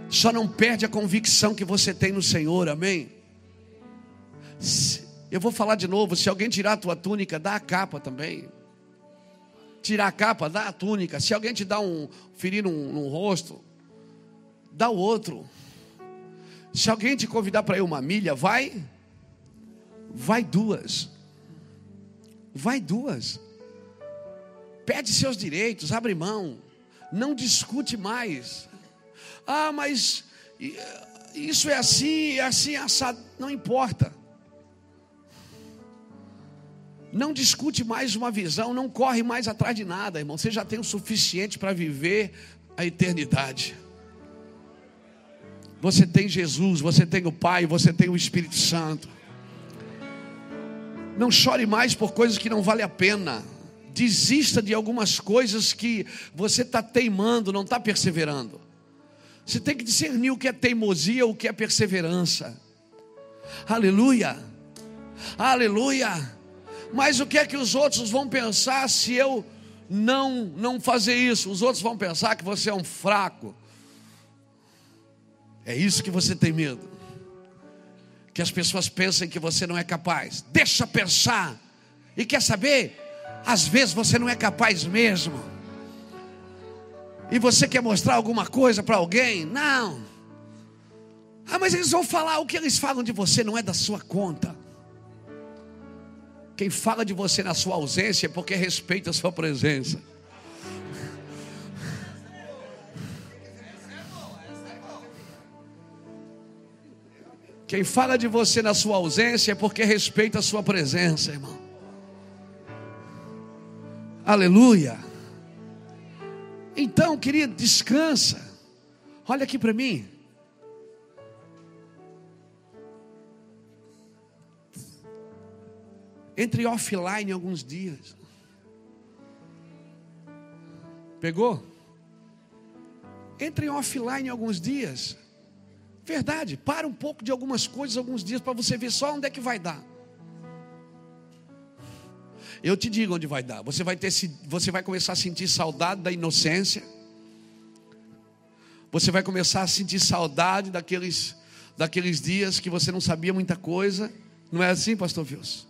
Só não perde a convicção que você tem no Senhor, amém? Eu vou falar de novo: se alguém tirar a tua túnica, dá a capa também. Tirar a capa, dá a túnica. Se alguém te dá um ferir num rosto, dá o outro. Se alguém te convidar para ir uma milha, vai. Vai duas. Vai duas. Pede seus direitos, abre mão. Não discute mais. Ah, mas isso é assim, é assim, assado. Não importa. Não discute mais uma visão, não corre mais atrás de nada, irmão. Você já tem o suficiente para viver a eternidade. Você tem Jesus, você tem o Pai, você tem o Espírito Santo. Não chore mais por coisas que não vale a pena. Desista de algumas coisas que você está teimando, não está perseverando. Você tem que discernir o que é teimosia, o que é perseverança. Aleluia, aleluia. Mas o que é que os outros vão pensar se eu não não fazer isso? Os outros vão pensar que você é um fraco. É isso que você tem medo. Que as pessoas pensem que você não é capaz. Deixa pensar. E quer saber? Às vezes você não é capaz mesmo. E você quer mostrar alguma coisa para alguém? Não. Ah, mas eles vão falar o que eles falam de você não é da sua conta. Quem fala de você na sua ausência é porque respeita a sua presença. Quem fala de você na sua ausência é porque respeita a sua presença, irmão. Aleluia. Então, querido, descansa. Olha aqui para mim. Entre offline alguns dias. Pegou? Entre offline alguns dias. Verdade, para um pouco de algumas coisas alguns dias para você ver só onde é que vai dar. Eu te digo onde vai dar. Você vai ter você vai começar a sentir saudade da inocência. Você vai começar a sentir saudade daqueles daqueles dias que você não sabia muita coisa. Não é assim, pastor Wilson?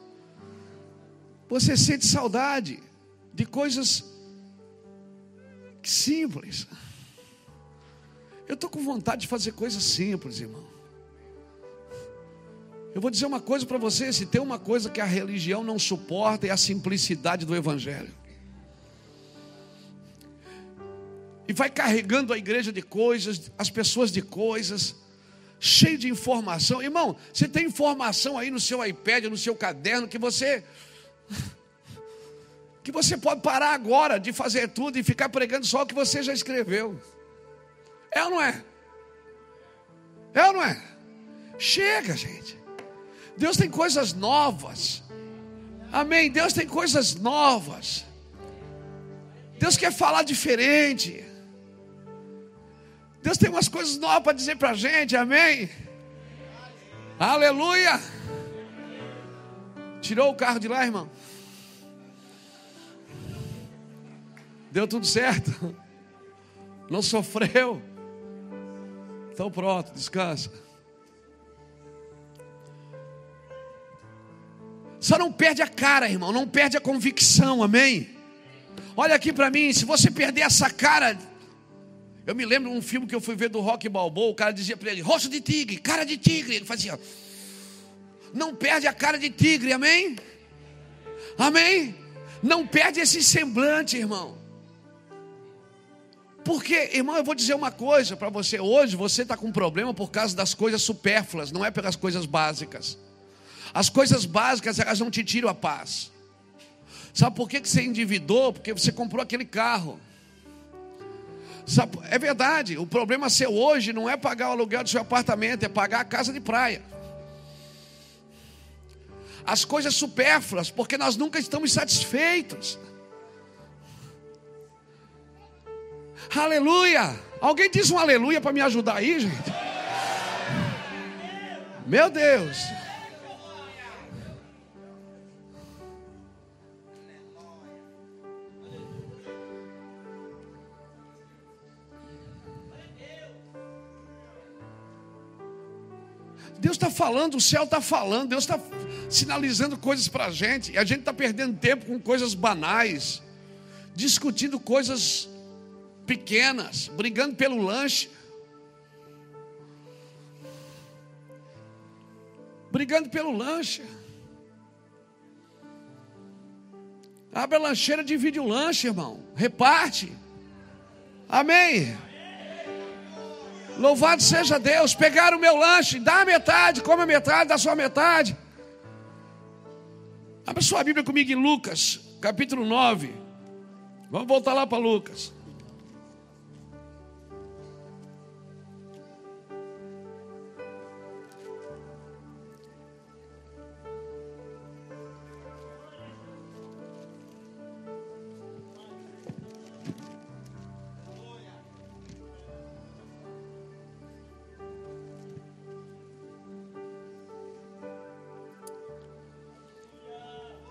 Você sente saudade de coisas simples. Eu estou com vontade de fazer coisas simples, irmão. Eu vou dizer uma coisa para você: se tem uma coisa que a religião não suporta, é a simplicidade do Evangelho. E vai carregando a igreja de coisas, as pessoas de coisas, cheio de informação. Irmão, você tem informação aí no seu iPad, no seu caderno, que você que você pode parar agora de fazer tudo e ficar pregando só o que você já escreveu. É ou não é? É ou não é? Chega, gente. Deus tem coisas novas. Amém. Deus tem coisas novas. Deus quer falar diferente. Deus tem umas coisas novas para dizer para a gente. Amém. Aleluia. Tirou o carro de lá, irmão? Deu tudo certo? Não sofreu? Então pronto, descansa. Só não perde a cara, irmão, não perde a convicção, amém? Olha aqui para mim, se você perder essa cara, eu me lembro de um filme que eu fui ver do Rock Balboa, o cara dizia para ele, rosto de tigre, cara de tigre, ele fazia, não perde a cara de tigre, amém? Amém? Não perde esse semblante, irmão. Porque, irmão, eu vou dizer uma coisa para você. Hoje você está com problema por causa das coisas supérfluas, não é pelas coisas básicas. As coisas básicas, elas não te tiram a paz. Sabe por que você endividou? Porque você comprou aquele carro. Sabe, é verdade, o problema seu hoje não é pagar o aluguel do seu apartamento, é pagar a casa de praia. As coisas supérfluas, porque nós nunca estamos satisfeitos. Aleluia! Alguém diz um aleluia para me ajudar aí, gente? Meu Deus! Deus está falando, o céu está falando, Deus está sinalizando coisas para a gente, e a gente está perdendo tempo com coisas banais, discutindo coisas pequenas, brigando pelo lanche, brigando pelo lanche. Abre a lancheira, divide o lanche, irmão, reparte. Amém. Louvado seja Deus. Pegaram o meu lanche, dá a metade, come a metade, dá sua metade. Abra sua Bíblia comigo em Lucas, capítulo 9. Vamos voltar lá para Lucas.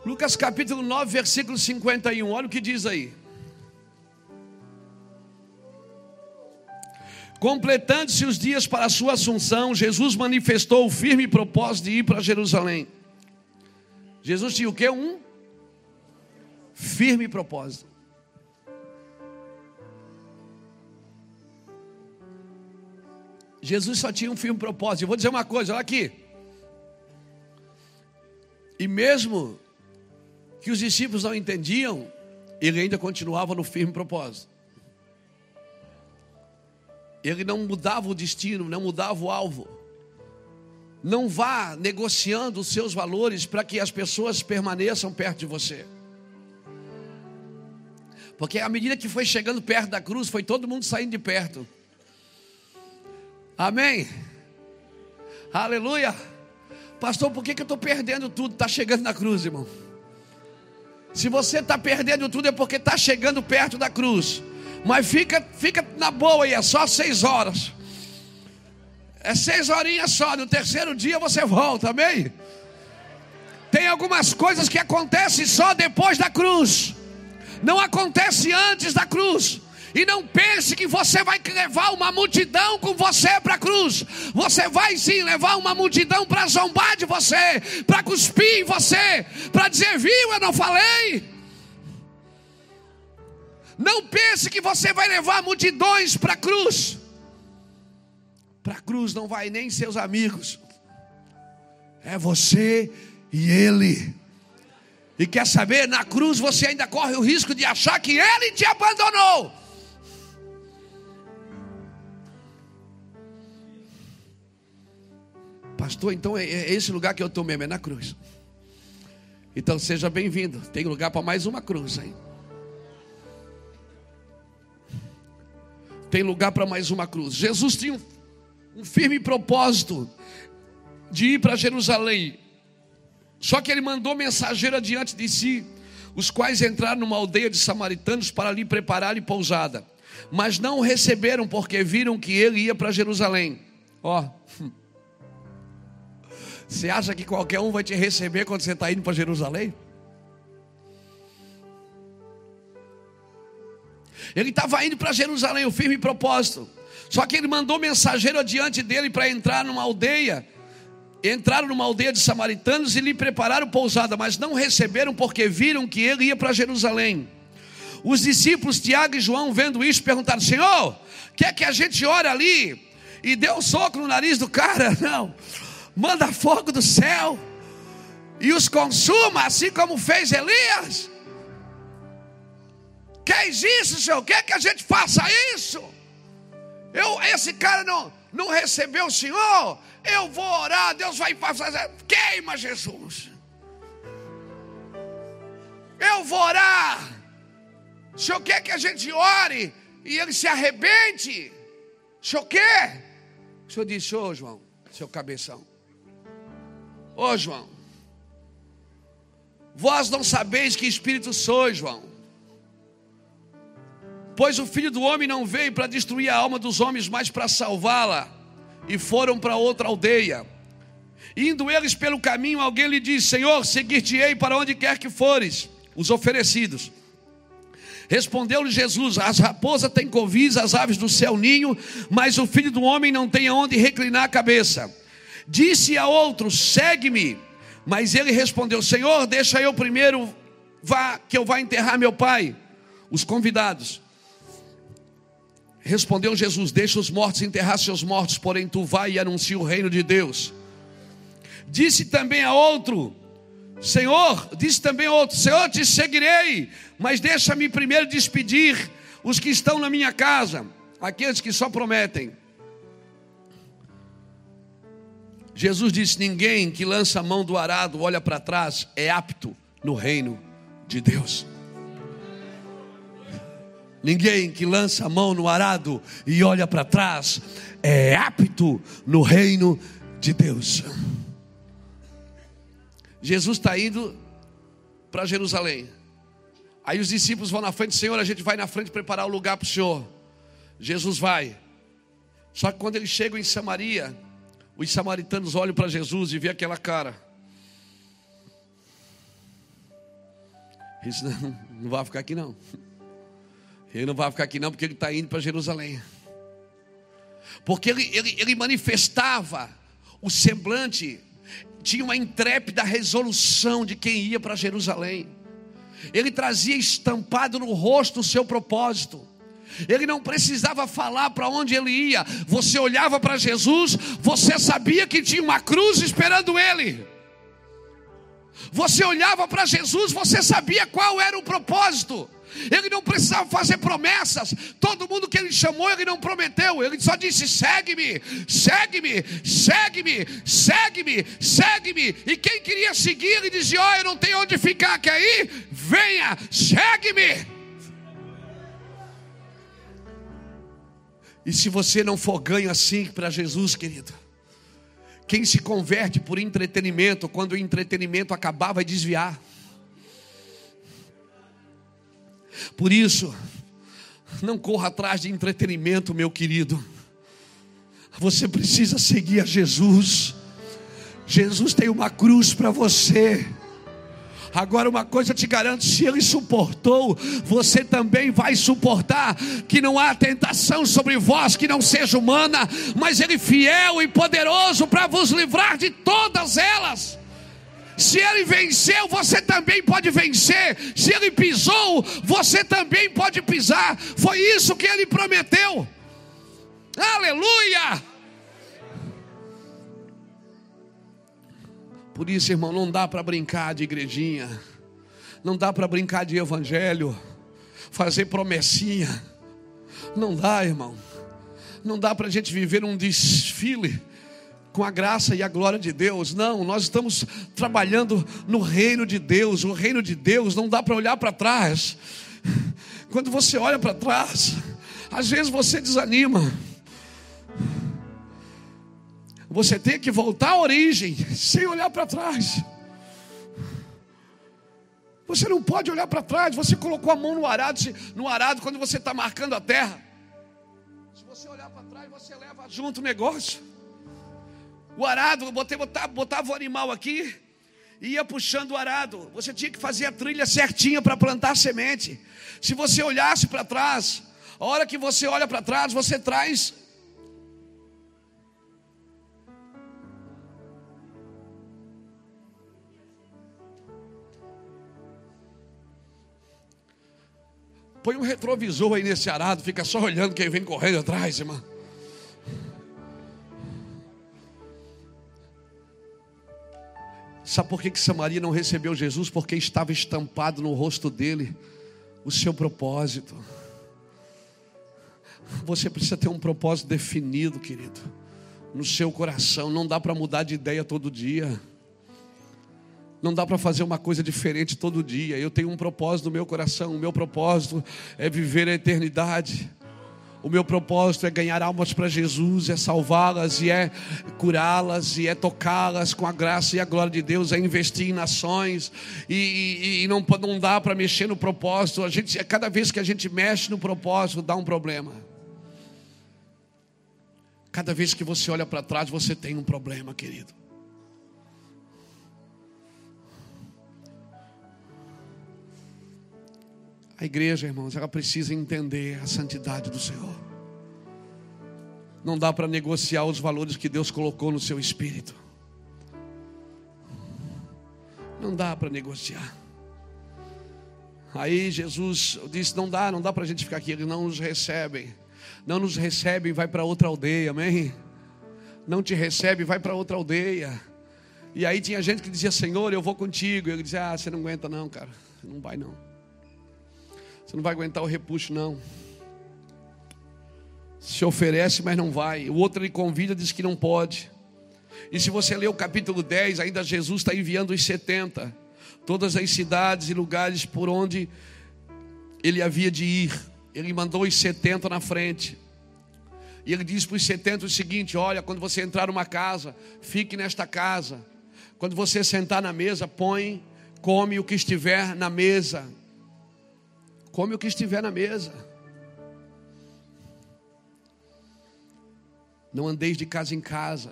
Lucas capítulo 9, versículo 51. Olha o que diz aí. Completando-se os dias para a sua assunção, Jesus manifestou o firme propósito de ir para Jerusalém. Jesus tinha o que? Um firme propósito. Jesus só tinha um firme propósito. Eu vou dizer uma coisa, olha aqui. E mesmo que os discípulos não entendiam, ele ainda continuava no firme propósito. Ele não mudava o destino, não mudava o alvo. Não vá negociando os seus valores para que as pessoas permaneçam perto de você. Porque à medida que foi chegando perto da cruz, foi todo mundo saindo de perto. Amém? Aleluia. Pastor, por que, que eu estou perdendo tudo? Está chegando na cruz, irmão. Se você está perdendo tudo é porque está chegando perto da cruz. Mas fica, fica na boa aí, é só seis horas. É seis horinhas só. No terceiro dia você volta, amém? Tem algumas coisas que acontecem só depois da cruz. Não acontece antes da cruz. E não pense que você vai levar uma multidão com você para a cruz. Você vai sim levar uma multidão para zombar de você, para cuspir em você, para dizer: viu, eu não falei. Não pense que você vai levar multidões para a cruz. Para a cruz não vai nem seus amigos, é você e ele. E quer saber, na cruz você ainda corre o risco de achar que ele te abandonou. Pastor, então é, é esse lugar que eu estou mesmo, é na cruz. Então seja bem-vindo. Tem lugar para mais uma cruz aí. Tem lugar para mais uma cruz. Jesus tinha um, um firme propósito de ir para Jerusalém. Só que ele mandou mensageiro adiante de si, os quais entraram numa aldeia de samaritanos para ali preparar-lhe pousada. Mas não o receberam porque viram que ele ia para Jerusalém. Ó, você acha que qualquer um vai te receber quando você está indo para Jerusalém? Ele estava indo para Jerusalém, o firme propósito. Só que ele mandou mensageiro adiante dele para entrar numa aldeia. Entraram numa aldeia de samaritanos e lhe prepararam pousada, mas não receberam porque viram que ele ia para Jerusalém. Os discípulos Tiago e João, vendo isso, perguntaram: Senhor, quer que a gente ore ali? E deu um soco no nariz do cara? Não manda fogo do céu e os consuma, assim como fez Elias. queres isso, Senhor? Quer que a gente faça isso? Eu, esse cara não, não recebeu o Senhor. Eu vou orar, Deus vai fazer. Queima Jesus. Eu vou orar. O Senhor quer que a gente ore e ele se arrebente? O Senhor quer? O Senhor disse, ô João, seu cabeção. Ô João, vós não sabeis que espírito sois, João. Pois o filho do homem não veio para destruir a alma dos homens, mas para salvá-la. E foram para outra aldeia. Indo eles pelo caminho, alguém lhe disse: Senhor, seguir-te-ei para onde quer que fores. Os oferecidos. Respondeu-lhe Jesus: As raposas têm covis, as aves do céu ninho, mas o filho do homem não tem aonde reclinar a cabeça. Disse a outro: Segue-me. Mas ele respondeu: Senhor, deixa eu primeiro vá que eu vá enterrar meu pai. Os convidados. Respondeu Jesus: Deixa os mortos enterrar seus mortos, porém tu vai e anuncia o reino de Deus. Disse também a outro: Senhor, disse também a outro: Senhor, te seguirei, mas deixa-me primeiro despedir os que estão na minha casa, aqueles que só prometem. Jesus disse: Ninguém que lança a mão do arado olha para trás é apto no reino de Deus. Ninguém que lança a mão no arado e olha para trás é apto no reino de Deus. Jesus está indo para Jerusalém. Aí os discípulos vão na frente, Senhor, a gente vai na frente preparar o lugar para o Senhor. Jesus vai. Só que quando eles chegam em Samaria, os samaritanos olham para Jesus e vê aquela cara. Isso não, não vai ficar aqui não. Ele não vai ficar aqui não, porque ele está indo para Jerusalém. Porque ele, ele, ele manifestava o semblante, tinha uma intrépida resolução de quem ia para Jerusalém. Ele trazia estampado no rosto o seu propósito. Ele não precisava falar para onde ele ia. Você olhava para Jesus, você sabia que tinha uma cruz esperando ele. Você olhava para Jesus, você sabia qual era o propósito. Ele não precisava fazer promessas. Todo mundo que ele chamou, ele não prometeu. Ele só disse: segue-me, segue-me, segue-me, segue-me, segue-me. E quem queria seguir, ele dizia: Ó, oh, eu não tenho onde ficar, quer ir? Venha, segue-me. E se você não for ganho assim para Jesus, querido, quem se converte por entretenimento, quando o entretenimento acabar, vai desviar. Por isso, não corra atrás de entretenimento, meu querido. Você precisa seguir a Jesus. Jesus tem uma cruz para você. Agora, uma coisa te garanto: se ele suportou, você também vai suportar. Que não há tentação sobre vós que não seja humana, mas ele fiel e poderoso para vos livrar de todas elas. Se ele venceu, você também pode vencer. Se ele pisou, você também pode pisar. Foi isso que ele prometeu. Aleluia! Por isso, irmão, não dá para brincar de igrejinha, não dá para brincar de evangelho, fazer promessinha. Não dá, irmão. Não dá para a gente viver um desfile com a graça e a glória de Deus. Não, nós estamos trabalhando no reino de Deus. O reino de Deus não dá para olhar para trás. Quando você olha para trás, às vezes você desanima. Você tem que voltar à origem, sem olhar para trás. Você não pode olhar para trás. Você colocou a mão no arado, no arado quando você está marcando a terra. Se você olhar para trás, você leva junto o negócio o arado, botava, botava o animal aqui, ia puxando o arado. Você tinha que fazer a trilha certinha para plantar semente. Se você olhasse para trás, a hora que você olha para trás, você traz Põe um retrovisor aí nesse arado, fica só olhando quem vem correndo atrás, irmão. Sabe por que, que Samaria não recebeu Jesus? Porque estava estampado no rosto dele o seu propósito. Você precisa ter um propósito definido, querido, no seu coração. Não dá para mudar de ideia todo dia. Não dá para fazer uma coisa diferente todo dia. Eu tenho um propósito no meu coração. O meu propósito é viver a eternidade. O meu propósito é ganhar almas para Jesus, é salvá-las e é curá-las e é tocá-las com a graça e a glória de Deus, é investir em nações e, e, e não, não dá para mexer no propósito. A gente, cada vez que a gente mexe no propósito, dá um problema. Cada vez que você olha para trás, você tem um problema, querido. A igreja, irmãos, ela precisa entender a santidade do Senhor. Não dá para negociar os valores que Deus colocou no seu espírito. Não dá para negociar. Aí Jesus disse: Não dá, não dá para a gente ficar aqui. Eles não nos recebem. Não nos recebem, vai para outra aldeia, amém? Não te recebe, vai para outra aldeia. E aí tinha gente que dizia: Senhor, eu vou contigo. E ele dizia: Ah, você não aguenta, não, cara. Não vai, não. Você não vai aguentar o repuxo, não. Se oferece, mas não vai. O outro ele convida, diz que não pode. E se você ler o capítulo 10, ainda Jesus está enviando os 70, todas as cidades e lugares por onde ele havia de ir. Ele mandou os 70 na frente. E ele diz para os 70 o seguinte: Olha, quando você entrar numa casa, fique nesta casa. Quando você sentar na mesa, põe, come o que estiver na mesa. Come o que estiver na mesa. Não andeis de casa em casa.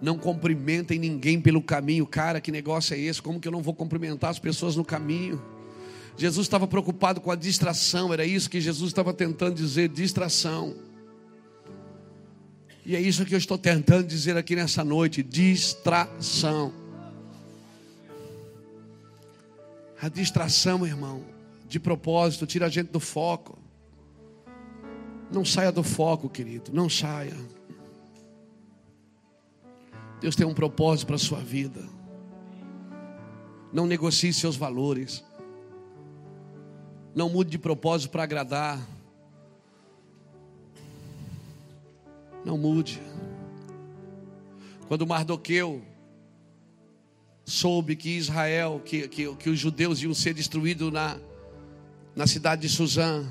Não cumprimentem ninguém pelo caminho. Cara, que negócio é esse? Como que eu não vou cumprimentar as pessoas no caminho? Jesus estava preocupado com a distração, era isso que Jesus estava tentando dizer: distração. E é isso que eu estou tentando dizer aqui nessa noite: distração. A distração, irmão, de propósito, tira a gente do foco. Não saia do foco, querido, não saia. Deus tem um propósito para a sua vida. Não negocie seus valores. Não mude de propósito para agradar. Não mude. Quando Mardoqueu soube que Israel, que, que, que os judeus iam ser destruídos na, na cidade de Suzã.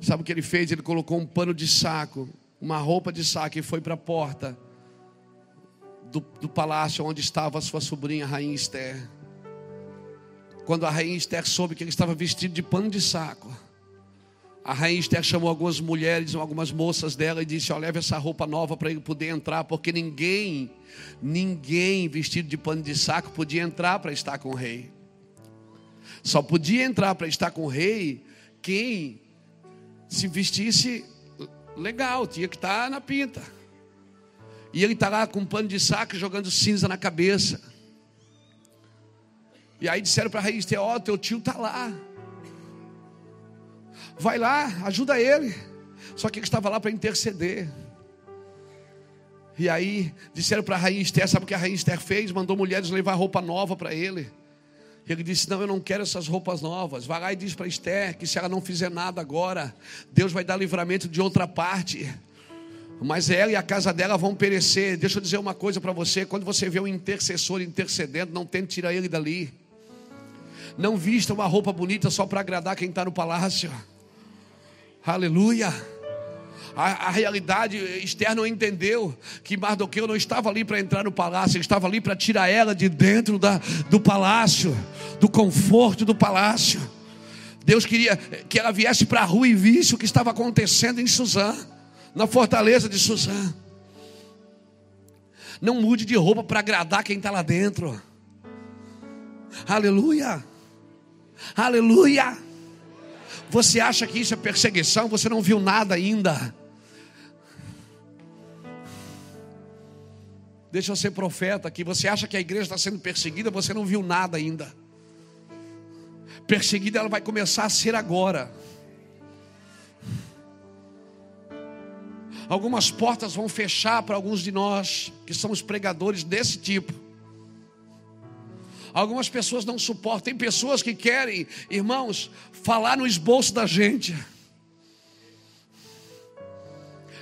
Sabe o que ele fez? Ele colocou um pano de saco, uma roupa de saco e foi para a porta do, do, palácio onde estava a sua sobrinha, a rainha Esther. Quando a rainha Esther soube que ele estava vestido de pano de saco, a rainha Esther chamou algumas mulheres, algumas moças dela e disse: Ó, leve essa roupa nova para ele poder entrar, porque ninguém, ninguém vestido de pano de saco podia entrar para estar com o rei. Só podia entrar para estar com o rei quem se vestisse legal, tinha que estar na pinta. E ele está lá com um pano de saco jogando cinza na cabeça. E aí disseram para a Esther: Ó, teu tio está lá. Vai lá, ajuda ele. Só que ele estava lá para interceder. E aí disseram para a rainha Esther: Sabe o que a rainha Esther fez? Mandou mulheres levar roupa nova para ele. Ele disse: Não, eu não quero essas roupas novas. Vai lá e diz para Esther que se ela não fizer nada agora, Deus vai dar livramento de outra parte. Mas ela e a casa dela vão perecer. Deixa eu dizer uma coisa para você: quando você vê um intercessor intercedendo, não tente tirar ele dali. Não vista uma roupa bonita só para agradar quem está no palácio. Aleluia. A, a, realidade externa entendeu que Mardoqueu não estava ali para entrar no palácio, ele estava ali para tirar ela de dentro da, do palácio, do conforto do palácio. Deus queria que ela viesse para a rua e visse o que estava acontecendo em Suzã, na fortaleza de Suzã. Não mude de roupa para agradar quem está lá dentro. Aleluia. Aleluia. Você acha que isso é perseguição? Você não viu nada ainda. Deixa eu ser profeta aqui. Você acha que a igreja está sendo perseguida? Você não viu nada ainda. Perseguida ela vai começar a ser agora. Algumas portas vão fechar para alguns de nós que somos pregadores desse tipo. Algumas pessoas não suportam. Tem pessoas que querem, irmãos, falar no esboço da gente.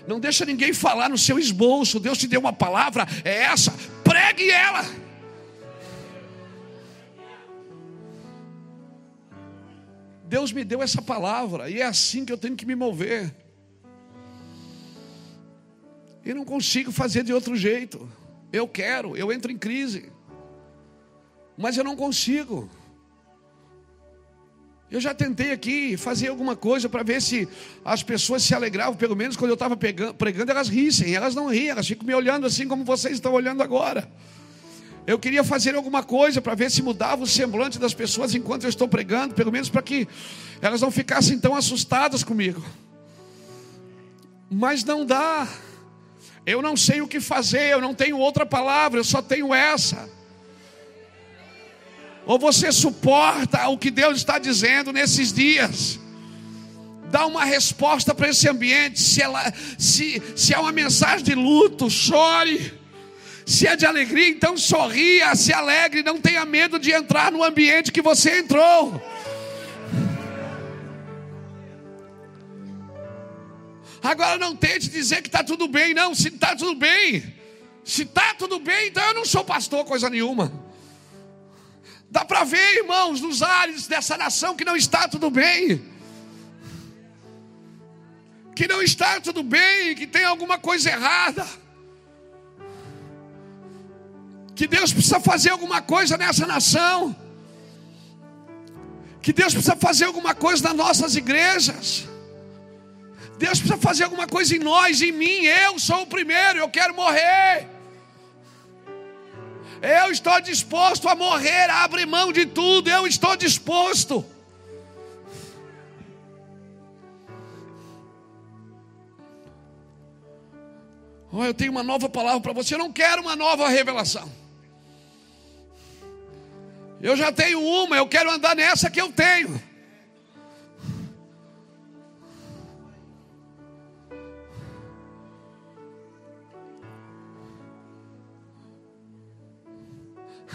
Não deixa ninguém falar no seu esboço. Deus te deu uma palavra, é essa. Pregue ela. Deus me deu essa palavra e é assim que eu tenho que me mover. E não consigo fazer de outro jeito. Eu quero, eu entro em crise. Mas eu não consigo. Eu já tentei aqui fazer alguma coisa para ver se as pessoas se alegravam, pelo menos quando eu estava pregando, elas rissem. Elas não riam, elas ficam me olhando assim como vocês estão olhando agora. Eu queria fazer alguma coisa para ver se mudava o semblante das pessoas enquanto eu estou pregando, pelo menos para que elas não ficassem tão assustadas comigo. Mas não dá. Eu não sei o que fazer, eu não tenho outra palavra, eu só tenho essa. Ou você suporta o que Deus está dizendo nesses dias? Dá uma resposta para esse ambiente. Se, ela, se, se é uma mensagem de luto, chore. Se é de alegria, então sorria, se alegre, não tenha medo de entrar no ambiente que você entrou. Agora não tente dizer que está tudo bem, não. Se está tudo bem, se está tudo bem, então eu não sou pastor, coisa nenhuma. Dá para ver, irmãos, nos ares dessa nação que não está tudo bem. Que não está tudo bem, que tem alguma coisa errada. Que Deus precisa fazer alguma coisa nessa nação. Que Deus precisa fazer alguma coisa nas nossas igrejas. Deus precisa fazer alguma coisa em nós, em mim. Eu sou o primeiro, eu quero morrer. Eu estou disposto a morrer, a abrir mão de tudo. Eu estou disposto. Oh, eu tenho uma nova palavra para você. Eu não quero uma nova revelação. Eu já tenho uma, eu quero andar nessa que eu tenho.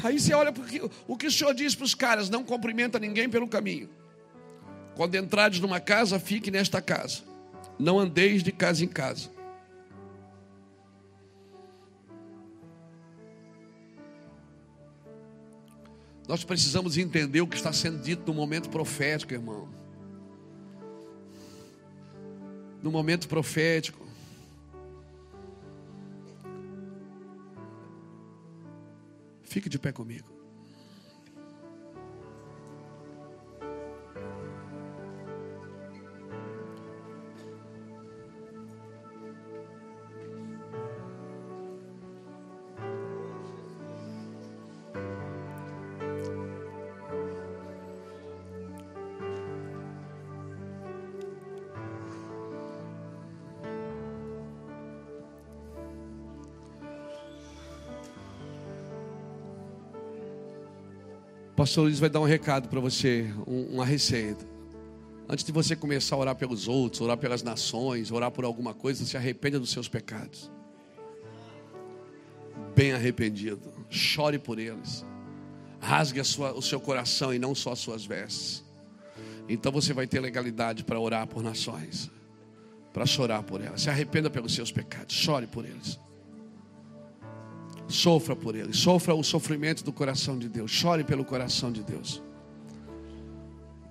Aí você olha porque o que o Senhor diz para os caras: não cumprimenta ninguém pelo caminho. Quando entrares numa casa, fique nesta casa. Não andeis de casa em casa. Nós precisamos entender o que está sendo dito no momento profético, irmão. No momento profético. Fique de pé comigo. Pastor Luiz vai dar um recado para você, uma receita. Antes de você começar a orar pelos outros, orar pelas nações, orar por alguma coisa, se arrependa dos seus pecados. Bem arrependido. Chore por eles. Rasgue sua, o seu coração e não só as suas vestes. Então você vai ter legalidade para orar por nações, para chorar por elas. Se arrependa pelos seus pecados, chore por eles. Sofra por ele, sofra o sofrimento do coração de Deus, chore pelo coração de Deus.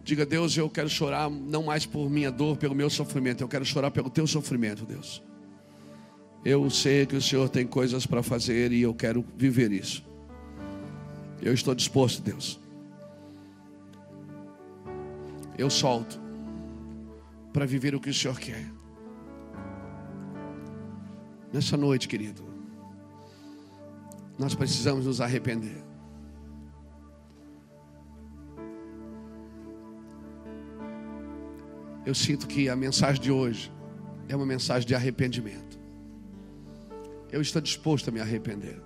Diga, Deus, eu quero chorar não mais por minha dor, pelo meu sofrimento, eu quero chorar pelo teu sofrimento, Deus. Eu sei que o Senhor tem coisas para fazer e eu quero viver isso. Eu estou disposto, Deus. Eu solto para viver o que o Senhor quer. Nessa noite, querido. Nós precisamos nos arrepender. Eu sinto que a mensagem de hoje é uma mensagem de arrependimento. Eu estou disposto a me arrepender.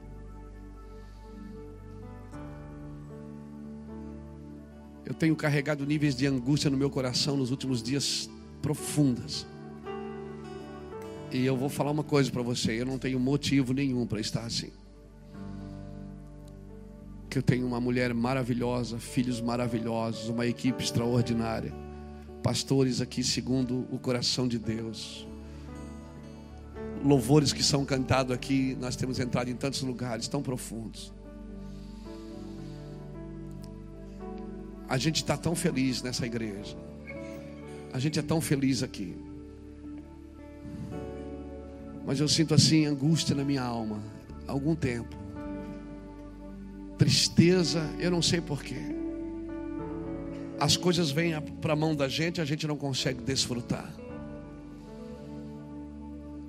Eu tenho carregado níveis de angústia no meu coração nos últimos dias profundas. E eu vou falar uma coisa para você: eu não tenho motivo nenhum para estar assim. Porque eu tenho uma mulher maravilhosa, filhos maravilhosos, uma equipe extraordinária, pastores aqui segundo o coração de Deus. Louvores que são cantados aqui, nós temos entrado em tantos lugares tão profundos. A gente está tão feliz nessa igreja. A gente é tão feliz aqui. Mas eu sinto assim angústia na minha alma há algum tempo. Tristeza, eu não sei porquê. As coisas vêm para a mão da gente, a gente não consegue desfrutar.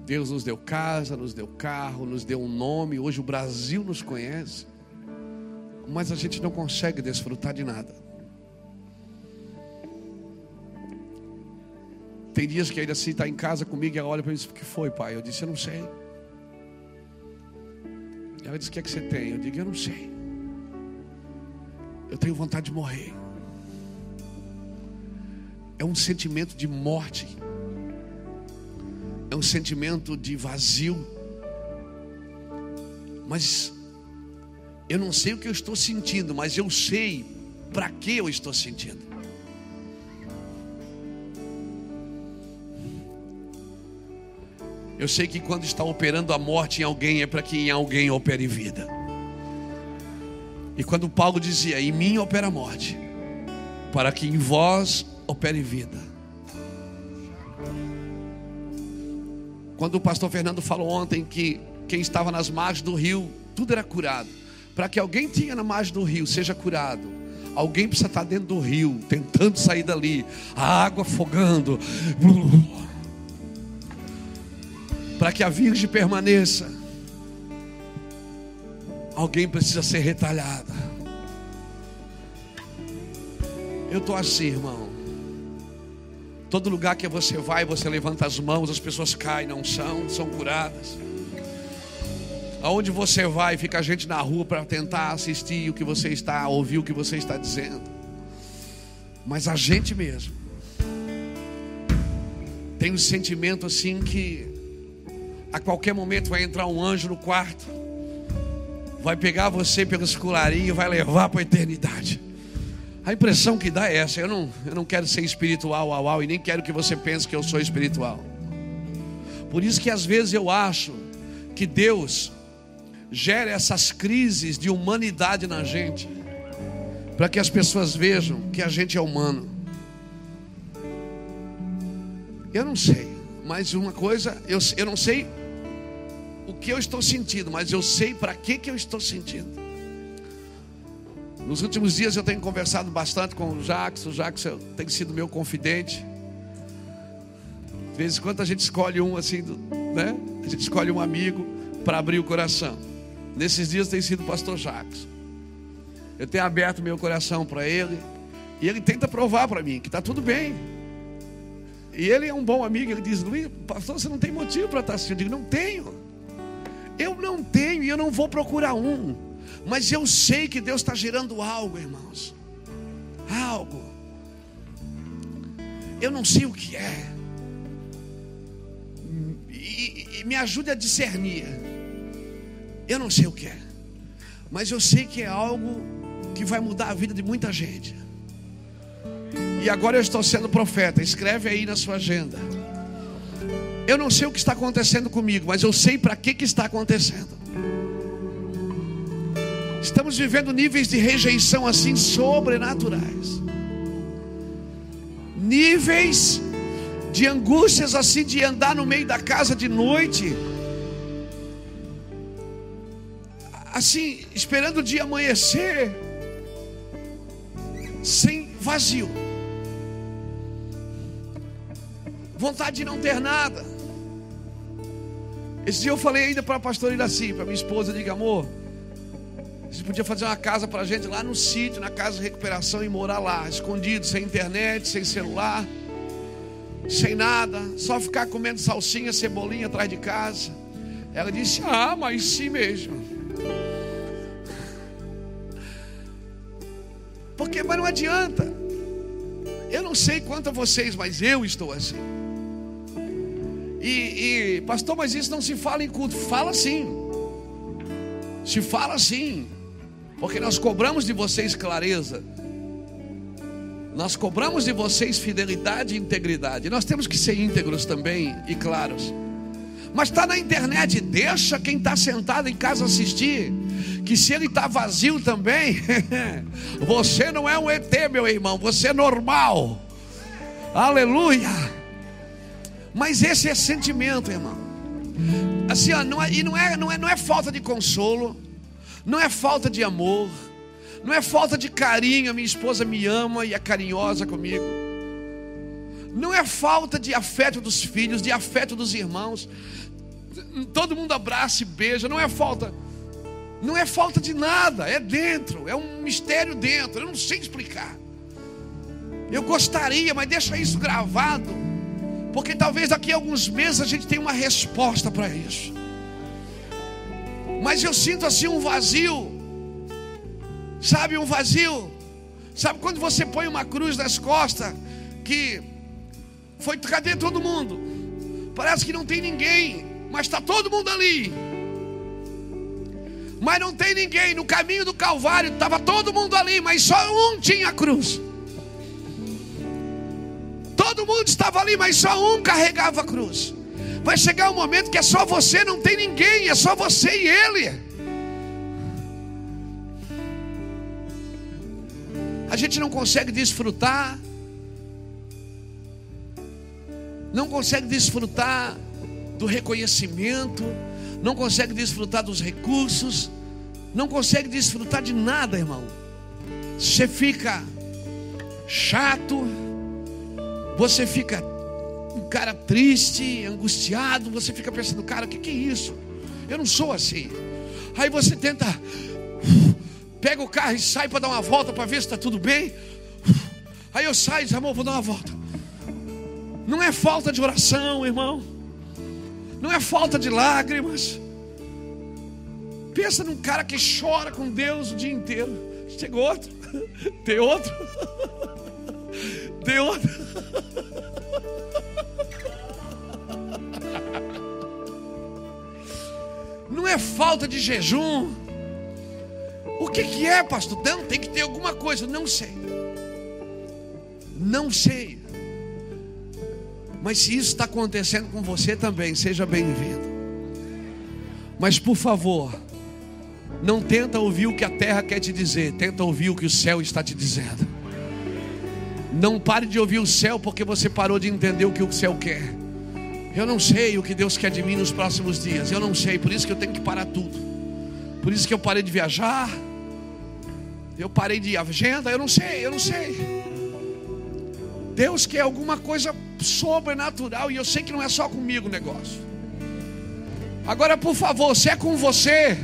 Deus nos deu casa, nos deu carro, nos deu um nome. Hoje o Brasil nos conhece, mas a gente não consegue desfrutar de nada. Tem dias que ainda assim está em casa comigo e ela olha para mim e diz: O que foi, pai? Eu disse: Eu não sei. Ela disse: O que é que você tem? Eu digo: Eu não sei. Eu tenho vontade de morrer. É um sentimento de morte. É um sentimento de vazio. Mas eu não sei o que eu estou sentindo, mas eu sei para que eu estou sentindo. Eu sei que quando está operando a morte em alguém, é para que em alguém opere vida. E quando Paulo dizia: Em mim opera a morte, para que em vós opere vida. Quando o pastor Fernando falou ontem que quem estava nas margens do rio, tudo era curado. Para que alguém tinha na margem do rio seja curado, alguém precisa estar dentro do rio, tentando sair dali, a água afogando para que a virgem permaneça, alguém precisa ser retalhada. Eu estou assim, irmão. Todo lugar que você vai, você levanta as mãos, as pessoas caem, não são, são curadas. Aonde você vai, fica a gente na rua para tentar assistir o que você está, ouvir o que você está dizendo. Mas a gente mesmo tem um sentimento assim que a qualquer momento vai entrar um anjo no quarto, vai pegar você pelos colarinhos e vai levar para a eternidade. A impressão que dá é essa. Eu não, eu não quero ser espiritual, uau, e nem quero que você pense que eu sou espiritual. Por isso que às vezes eu acho que Deus gera essas crises de humanidade na gente, para que as pessoas vejam que a gente é humano. Eu não sei, mas uma coisa, eu, eu não sei o que eu estou sentindo, mas eu sei para que, que eu estou sentindo. Nos últimos dias eu tenho conversado bastante com o Jackson, o Jackson tem sido meu confidente. De vez em quando a gente escolhe um assim, né? A gente escolhe um amigo para abrir o coração. Nesses dias tem sido o pastor Jackson. Eu tenho aberto meu coração para ele e ele tenta provar para mim que está tudo bem. E ele é um bom amigo, ele diz: Luiz, pastor, você não tem motivo para estar assim. Eu digo: não tenho. Eu não tenho e eu não vou procurar um. Mas eu sei que Deus está gerando algo, irmãos. Algo. Eu não sei o que é. E, e me ajude a discernir. Eu não sei o que é. Mas eu sei que é algo que vai mudar a vida de muita gente. E agora eu estou sendo profeta. Escreve aí na sua agenda. Eu não sei o que está acontecendo comigo, mas eu sei para que, que está acontecendo. Estamos vivendo níveis de rejeição assim sobrenaturais. Níveis de angústias assim de andar no meio da casa de noite. Assim, esperando o dia amanhecer. Sem vazio. Vontade de não ter nada. Esse dia eu falei ainda para a pastora Iraci, para minha esposa, diga, amor, você podia fazer uma casa para a gente lá no sítio, na casa de recuperação e morar lá, escondido, sem internet, sem celular, sem nada, só ficar comendo salsinha, cebolinha atrás de casa. Ela disse, ah, mas sim mesmo. Porque, mas não adianta. Eu não sei quanto a vocês, mas eu estou assim. E, e, pastor, mas isso não se fala em culto. Fala sim. Se fala sim. Porque nós cobramos de vocês clareza. Nós cobramos de vocês fidelidade e integridade. Nós temos que ser íntegros também e claros. Mas está na internet, deixa quem está sentado em casa assistir. Que se ele está vazio também, você não é um ET, meu irmão, você é normal. Aleluia. Mas esse é sentimento, irmão. Assim, ó, não é, e não é, não, é, não é falta de consolo, não é falta de amor, não é falta de carinho. A minha esposa me ama e é carinhosa comigo. Não é falta de afeto dos filhos, de afeto dos irmãos todo mundo abraça e beija, não é falta, não é falta de nada, é dentro, é um mistério dentro, eu não sei explicar. Eu gostaria, mas deixa isso gravado, porque talvez daqui a alguns meses a gente tenha uma resposta para isso. Mas eu sinto assim um vazio, sabe, um vazio. Sabe quando você põe uma cruz nas costas, que foi, cadê todo mundo? Parece que não tem ninguém mas está todo mundo ali. Mas não tem ninguém. No caminho do Calvário estava todo mundo ali, mas só um tinha a cruz. Todo mundo estava ali, mas só um carregava a cruz. Vai chegar um momento que é só você, não tem ninguém, é só você e ele. A gente não consegue desfrutar, não consegue desfrutar do reconhecimento, não consegue desfrutar dos recursos, não consegue desfrutar de nada, irmão. Você fica chato, você fica um cara triste, angustiado, você fica pensando, cara, o que, que é isso? Eu não sou assim. Aí você tenta, pega o carro e sai para dar uma volta para ver se está tudo bem. Aí eu saio diz, amor, vou dar uma volta. Não é falta de oração, irmão não é falta de lágrimas. Pensa num cara que chora com Deus o dia inteiro. Chegou outro, tem outro, outro. Não é falta de jejum. O que, que é, pastor? Não, tem que ter alguma coisa. Não sei. Não sei. Mas se isso está acontecendo com você também, seja bem-vindo. Mas por favor, não tenta ouvir o que a terra quer te dizer, tenta ouvir o que o céu está te dizendo. Não pare de ouvir o céu porque você parou de entender o que o céu quer. Eu não sei o que Deus quer de mim nos próximos dias. Eu não sei, por isso que eu tenho que parar tudo. Por isso que eu parei de viajar. Eu parei de agenda, eu não sei, eu não sei. Deus quer alguma coisa sobrenatural e eu sei que não é só comigo o negócio. Agora, por favor, se é com você,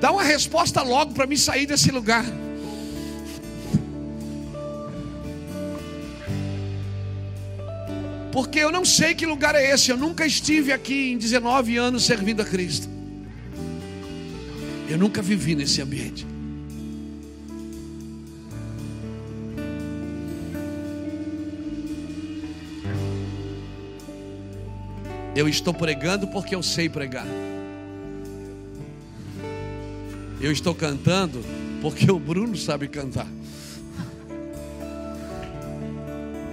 dá uma resposta logo para me sair desse lugar. Porque eu não sei que lugar é esse. Eu nunca estive aqui em 19 anos servindo a Cristo. Eu nunca vivi nesse ambiente. Eu estou pregando porque eu sei pregar. Eu estou cantando porque o Bruno sabe cantar.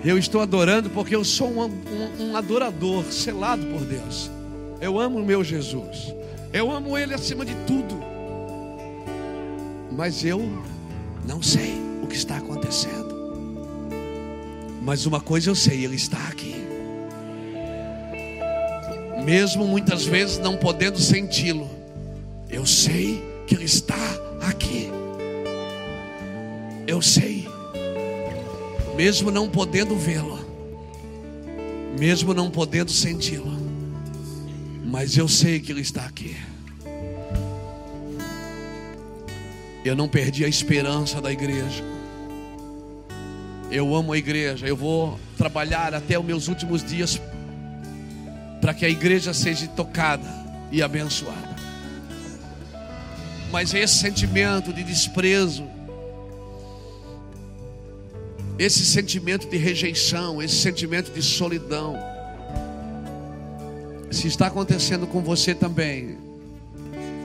Eu estou adorando porque eu sou um, um, um, adorador selado por Deus. Eu amo o meu Jesus. Eu amo Ele acima de tudo. Mas eu não sei o que está acontecendo. Mas uma coisa eu sei, Ele está aqui mesmo muitas vezes não podendo senti-lo, eu sei que Ele está aqui. Eu sei, mesmo não podendo vê-lo, mesmo não podendo senti-lo, mas eu sei que Ele está aqui. Eu não perdi a esperança da igreja. Eu amo a igreja. Eu vou trabalhar até os meus últimos dias para que a igreja seja tocada e abençoada. Mas esse sentimento de desprezo, esse sentimento de rejeição, esse sentimento de solidão, se está acontecendo com você também,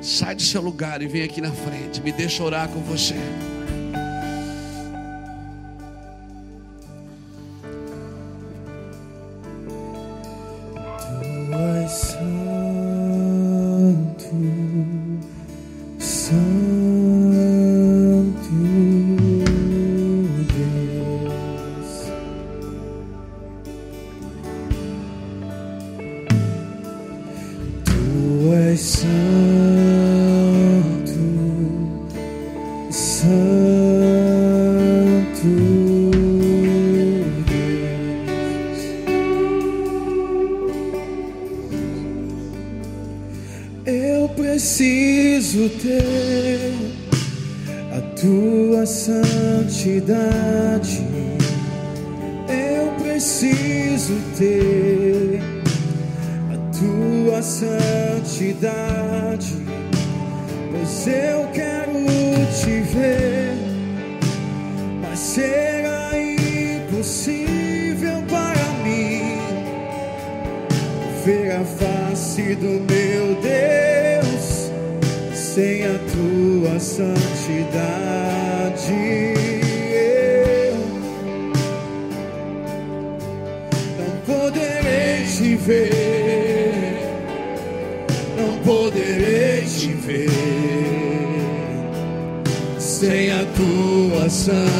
Sai do seu lugar e vem aqui na frente. Me deixa orar com você. Preciso ter a tua santidade. Eu preciso ter a tua santidade, pois eu quero te ver, mas será impossível para mim ver a face do meu Deus sem a tua santidade. Eu não poderei te ver, não poderei te ver sem a tua santidade.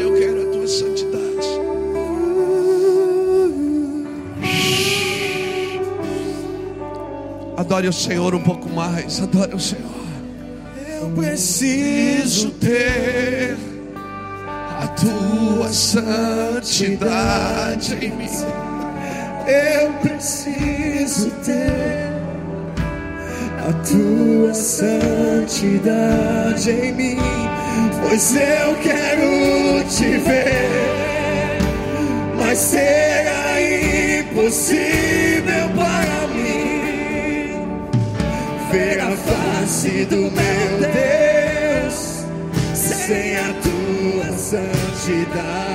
Eu quero a tua santidade. Adore o Senhor um pouco mais. Adore o Senhor. Eu preciso ter a tua santidade em mim. Eu preciso ter a tua santidade em mim, pois eu quero te ver, mas será impossível para mim ver a face do meu Deus sem a tua santidade.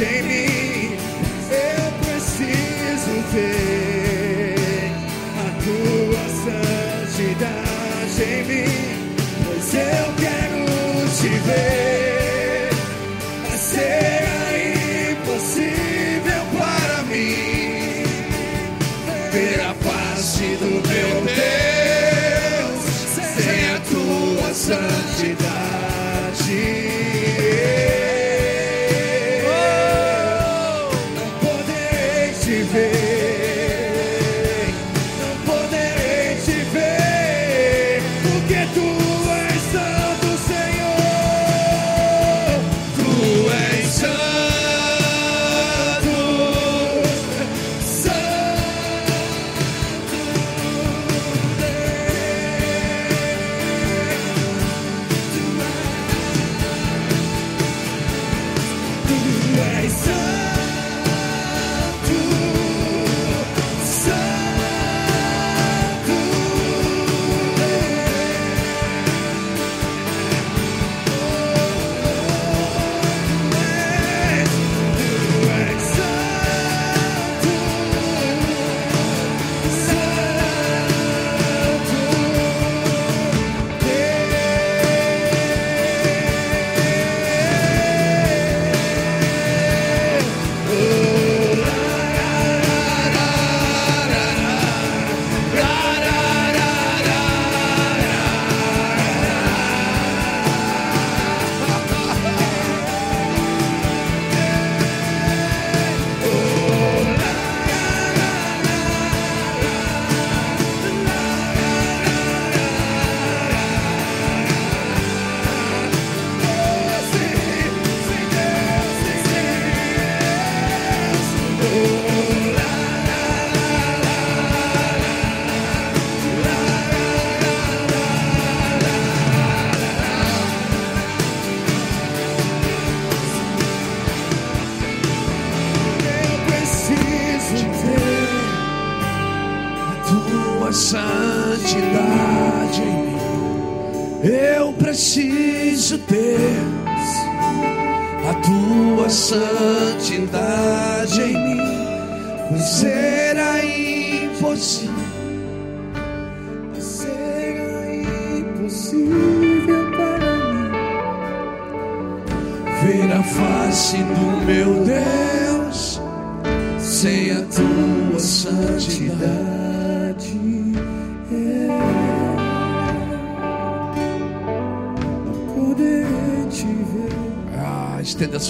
Santidade em mim. Eu preciso ter a tua santidade em mim, pois eu quero te ver,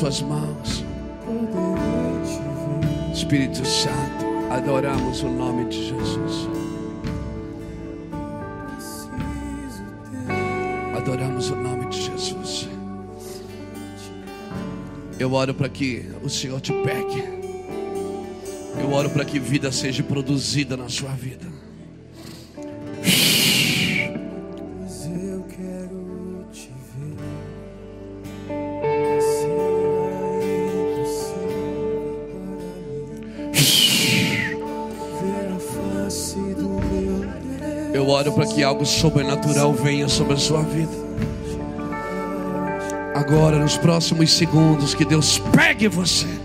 suas mãos. Espírito Santo, adoramos o nome de Jesus. Adoramos o nome de Jesus. Eu oro para que o Senhor te pegue. Eu oro para que vida seja produzida na sua vida. Algo sobrenatural venha sobre a sua vida. Agora, nos próximos segundos, que Deus pegue você.